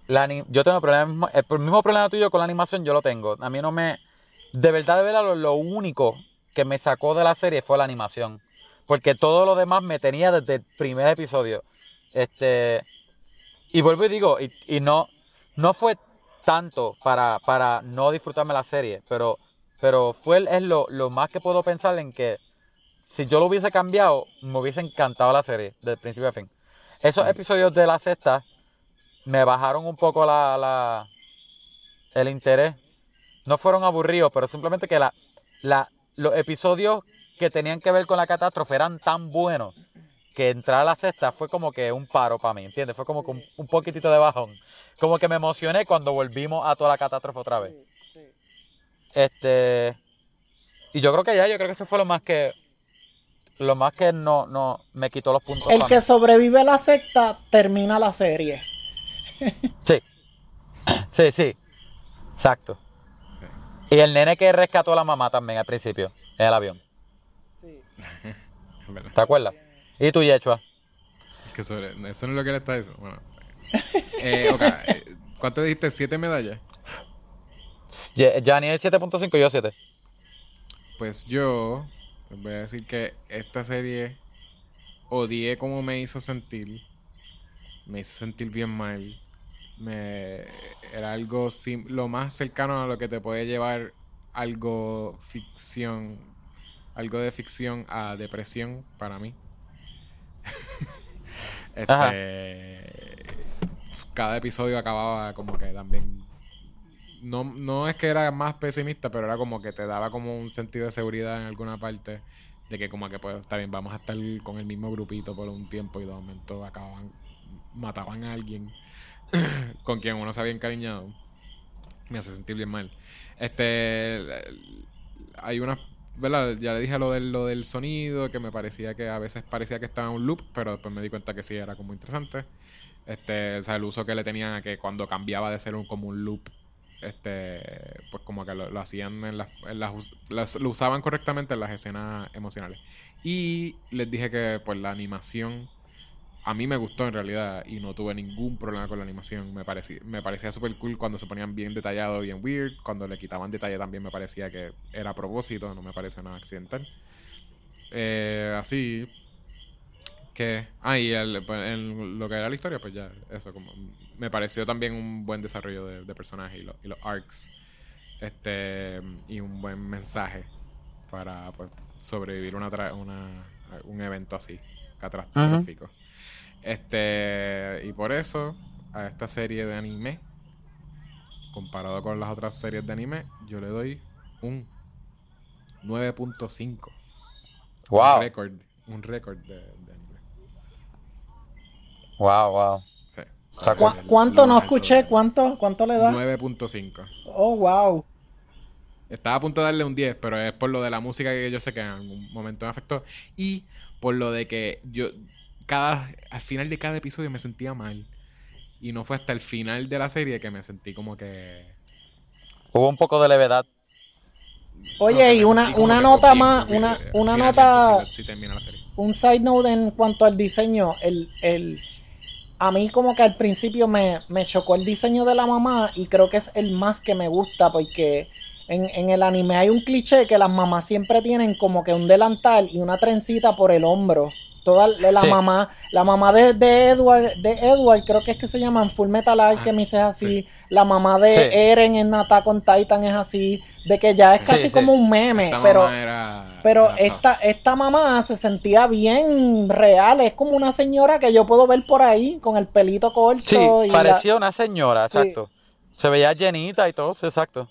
la yo tengo problemas, el mismo problema tuyo con la animación yo lo tengo. A mí no me, de verdad, de verdad, lo, lo único que me sacó de la serie fue la animación. Porque todo lo demás me tenía desde el primer episodio. Este, y vuelvo y digo, y, y no, no fue tanto para, para no disfrutarme la serie, pero, pero fue el- es lo, lo más que puedo pensar en que si yo lo hubiese cambiado, me hubiese encantado la serie, del principio a fin. Esos episodios de la sexta me bajaron un poco la, la- el interés. No fueron aburridos, pero simplemente que la, la, los episodios que tenían que ver con la catástrofe eran tan buenos que entrar a la sexta fue como que un paro para mí, ¿entiendes? Fue como que un, un poquitito de bajón. Como que me emocioné cuando volvimos a toda la catástrofe otra vez. Este. Y yo creo que ya, yo creo que eso fue lo más que. Lo más que no, no me quitó los puntos. El que mí. sobrevive a la secta termina la serie. Sí. Sí, sí. Exacto. Y el nene que rescató a la mamá también al principio, en el avión. Sí. ¿Te acuerdas? ¿Y tú, Yechua? Es que sobre, eso no es lo que le está diciendo. Bueno. Eh, ok, eh, ¿Cuánto dijiste? ¿Siete medallas? Janiel 7.5 y yo 7. Pues yo voy a decir que esta serie odié cómo me hizo sentir. Me hizo sentir bien mal. Me, era algo sim- lo más cercano a lo que te puede llevar algo ficción, algo de ficción a depresión para mí. Este, cada episodio acababa como que también no, no es que era más pesimista, pero era como que te daba como un sentido de seguridad en alguna parte de que como que pues está bien, vamos a estar con el mismo grupito por un tiempo y de momento acababan, mataban a alguien con quien uno se había encariñado. Me hace sentir bien mal. Este hay unas ¿verdad? Ya le dije lo del, lo del sonido, que me parecía que a veces parecía que estaba en un loop, pero después me di cuenta que sí era como interesante. Este, o sea, el uso que le tenían a que cuando cambiaba de ser un, como un loop, este, pues como que lo, lo hacían en las, las lo usaban correctamente en las escenas emocionales. Y les dije que pues la animación a mí me gustó en realidad y no tuve ningún problema con la animación. Me parecía, me parecía súper cool cuando se ponían bien detallados, bien weird. Cuando le quitaban detalle también me parecía que era a propósito, no me pareció nada accidental. Eh, así que... Ah, y el- pues, lo que era la historia, pues ya, eso, como... Me pareció también un buen desarrollo de, de personajes y, lo- y los arcs. Este... Y un buen mensaje para pues, sobrevivir una, tra- una, un evento así, catastrófico. Este, y por eso, a esta serie de anime, comparado con las otras series de anime, yo le doy un 9.5. Un Wow. récord, un récord de, de anime. Wow, wow. Sí. Está ¿Cu- El- ¿Cuánto no escuché? ¿Cuánto, ¿Cuánto le da? 9.5. Oh, wow. Estaba a punto de darle un 10, pero es por lo de la música que yo sé que en algún momento me afectó. Y por lo de que yo cada, al final de cada episodio me sentía mal. Y no fue hasta el final de la serie que me sentí como que... Hubo un poco de levedad. Oye, no, y una, una nota bien, más, una, una nota, sí termina la serie. un side note en cuanto al diseño, el, el, a mí como que al principio me, me chocó el diseño de la mamá y creo que es el más que me gusta porque en, en el anime hay un cliché que las mamás siempre tienen como que un delantal y una trencita por el hombro. Toda la Sí. mamá, la mamá de, de Edward, de Edward, creo que es que se llaman Full Metal Alchemist es así, sí. la mamá de Sí. Eren en Attack on Titan es así, de que ya es casi sí. como un meme, Esta pero era... pero era esta, esta mamá se sentía bien real, es como una señora que yo puedo ver por ahí con el pelito corto. Sí, y la- parecía una señora, Sí. exacto. Se veía llenita y todo, exacto.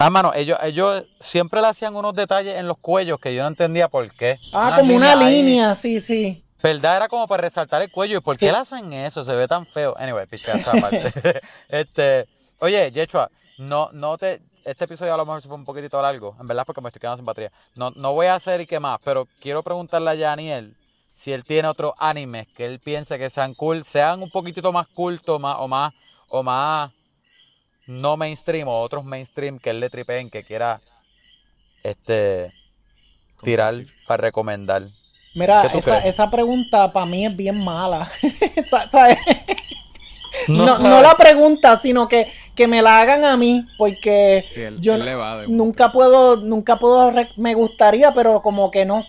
Ah, mano, ellos, ellos siempre le hacían unos detalles en los cuellos que yo no entendía por qué. Ah, como una ahí. línea, sí, sí. ¿Verdad? Era como para resaltar el cuello. ¿Y por qué le hacen eso? Se ve tan feo. Anyway, pichazo aparte. este, oye, Yechua, no, no te. Este episodio a lo mejor se fue un poquitito largo, en verdad, porque me estoy quedando sin batería. No, no voy a hacer y qué más, pero quiero preguntarle a Daniel si él tiene otros animes que él piense que sean cool, sean un poquitito más cultos más, o más, o más no mainstream, o otros mainstream que él le tripeen, que quiera este tirar para recomendar. Mira, ¿Qué tú esa, esa pregunta para mí es bien mala. No, no la pregunta, sino que, que me la hagan a mí, porque Sí, él, yo él no- le va de nunca puedo, nunca puedo, me gustaría, pero como que no,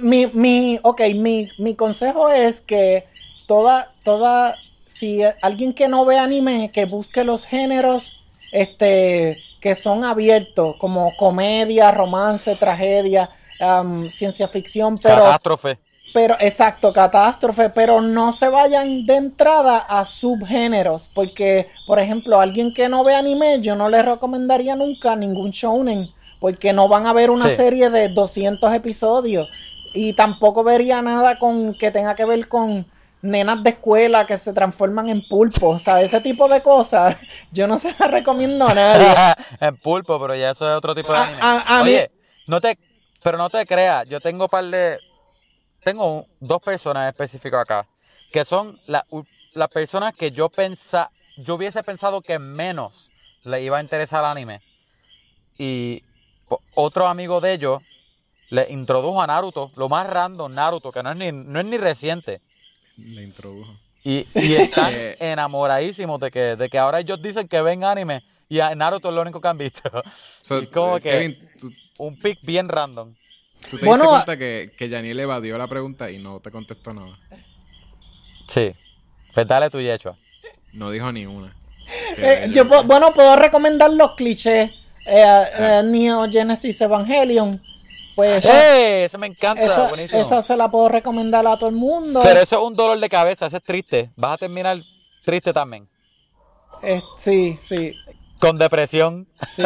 mi, mi, ok, mi, mi consejo es que toda, toda, si alguien que no ve anime, que busque los géneros, este, que son abiertos, como comedia, romance, tragedia, ciencia ficción, pero Catástrofe. pero, exacto, catástrofe, pero no se vayan de entrada a subgéneros, porque, por ejemplo, alguien que no ve anime, yo no le recomendaría nunca ningún shounen, porque no van a ver una Sí. serie de 200 episodios, y tampoco vería nada con que tenga que ver con nenas de escuela que se transforman en pulpo, o sea, ese tipo de cosas, yo no se las recomiendo a nadie. en pulpo, pero ya eso es otro tipo de anime. a- a mí- Oye, no te, pero no te creas, yo tengo par de, tengo un- dos personas específicas acá, que son la- las personas que yo pensa, yo hubiese pensado que menos le iba a interesar el anime. Y otro amigo de ellos le introdujo a Naruto, lo más random, Naruto, que no es ni, no es ni reciente. Le introdujo. Y, y están Eh. enamoradísimos de que, de que ahora ellos dicen que ven anime y a Naruto es lo único que han visto. So, Y como eh, que- Kevin, tú, Un pick bien random. tú te Bueno, diste cuenta que, que Yaniel evadió la pregunta y no te contestó nada. Sí. Pues dale tu yecho. No dijo ni una. Eh, yo, bueno, puedo recomendar los clichés, eh, Ah. eh, Neo Genesis Evangelion, pues... esa- ¡Eh! Ese me encanta, Esa, buenísimo. esa se la puedo recomendar a todo el mundo. Pero eso es un dolor de cabeza, eso es triste. Vas a terminar triste también. Eh, sí, sí, Con depresión. sí.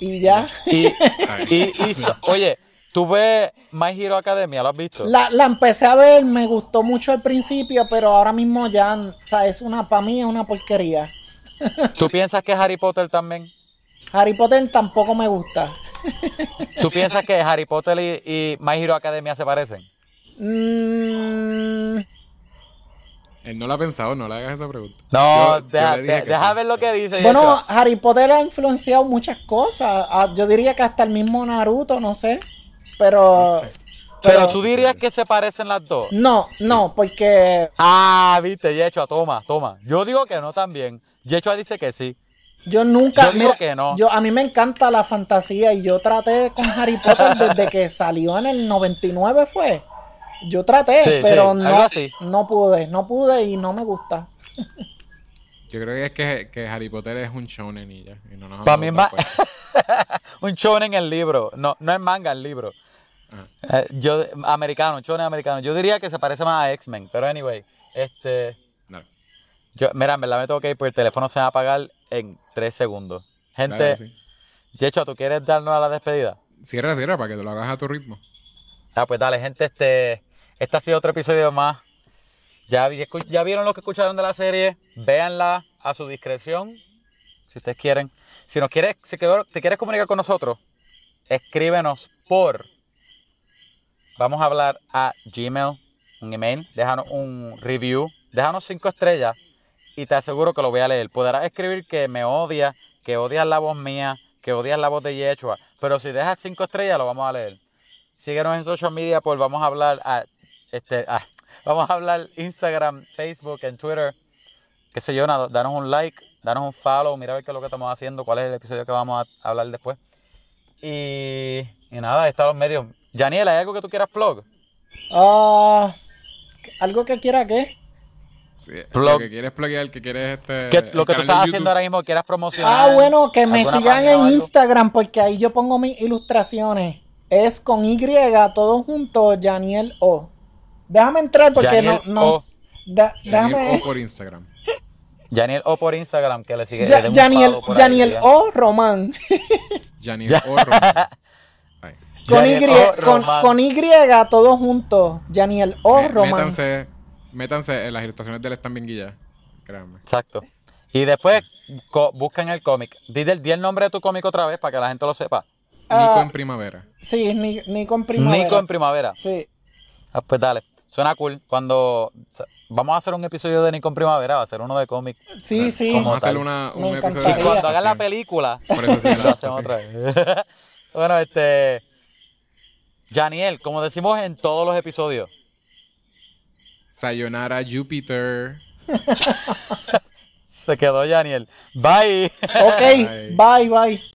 y ya. Y, y, y so- oye, tú ves My Hero Academia, ¿lo has visto? La, la empecé a ver, me gustó mucho al principio, pero ahora mismo ya, o sea, es una, para mí es una porquería. ¿Tú piensas que Harry Potter también? Harry Potter tampoco me gusta. ¿Tú piensas que Harry Potter y, y My Hero Academia se parecen? Mm, Él no lo ha pensado, no le hagas esa pregunta. No, Yo- yo deja, sí. ver lo que dice. bueno. Harry Potter ha influenciado muchas cosas. Ah, Yo diría que hasta el mismo Naruto, no sé. Pero. pero tú dirías que se parecen las dos. No, no, porque Ah, viste, Yechua, toma, toma. Yo digo que no también. Yechua dice que sí. Yo nunca. Yo digo que no. Yo, a mí me encanta la fantasía y yo traté con Harry Potter desde que salió en el 99 fue. Yo traté, Sí, pero sí, no, así. no pude, no pude y no me gusta. Yo creo que es que, que Harry Potter es un shonen y ya. Y no nos Para mí es un shonen en el libro. No, no es manga el libro. Eh, yo, americano, un shonen americano. Yo diría que se parece más a X-Men. Pero anyway, este. Yo, mira, me tengo que ir porque el teléfono se va a apagar en tres segundos. Gente, dale, sí. ¿tú quieres darnos a la despedida? Cierra, cierra, para que te lo hagas a tu ritmo. Ah, pues dale, gente, este, este ha sido otro episodio más. Ya, ya vieron lo que escucharon de la serie, véanla a su discreción, si ustedes quieren. Si nos quieres, si te quieres comunicar con nosotros, escríbenos por vamos a hablar a Gmail, un email, déjanos un review, déjanos cinco estrellas y te aseguro que lo voy a leer. Podrás escribir que me odias, que odias la voz mía, que odias la voz de Yechua, pero si dejas cinco estrellas lo vamos a leer. Síguenos en social media, pues vamos a hablar a, este, a- vamos a hablar Instagram, Facebook, en Twitter, qué sé yo, nada, danos un like, danos un follow, mira a ver qué es lo que estamos haciendo, cuál es el episodio que vamos a hablar después. Y, nada, ahí están los medios. Janiel, ¿hay algo que tú quieras plug? Ah, ¿Algo que quiera qué? Sí, Plug. Lo que quieres pluguear, que quieres este. Que, lo que tú estás haciendo ahora mismo, quieras promocionar. Ah, bueno, que me sigan en. Instagram porque ahí yo pongo mis ilustraciones. Es con Y, todo junto, Janiel O. Déjame entrar porque Janiel no... no O. da- déjame... O por Instagram. Janiel O por Instagram, que le sigue. Ya- le Janiel, por. O Román. Janiel. O Román. Con Janiel y, O. con, Román. con Y, todo junto. Janiel O Román. Métanse, métanse, en las ilustraciones de él están bien guilladas. Créanme. Exacto. Y después buscan el cómic. Di, el- di el nombre de tu cómic otra vez para que la gente lo sepa. Nico Ah, en primavera. Sí, ni, ni con primavera. Nico en primavera. Sí. Ah, pues dale. Suena cool. Cuando vamos a hacer un episodio de Nico en primavera, va a ser uno de cómic. Sí, sí. Como Vamos a hacer una, Me un episodio de Y cuando hagan la película, Por eso sí, lo hacemos otra vez. bueno, este. Janiel, como decimos en todos los episodios, Sayonara Jupiter. se quedó Janiel. Bye. Ok, bye, bye.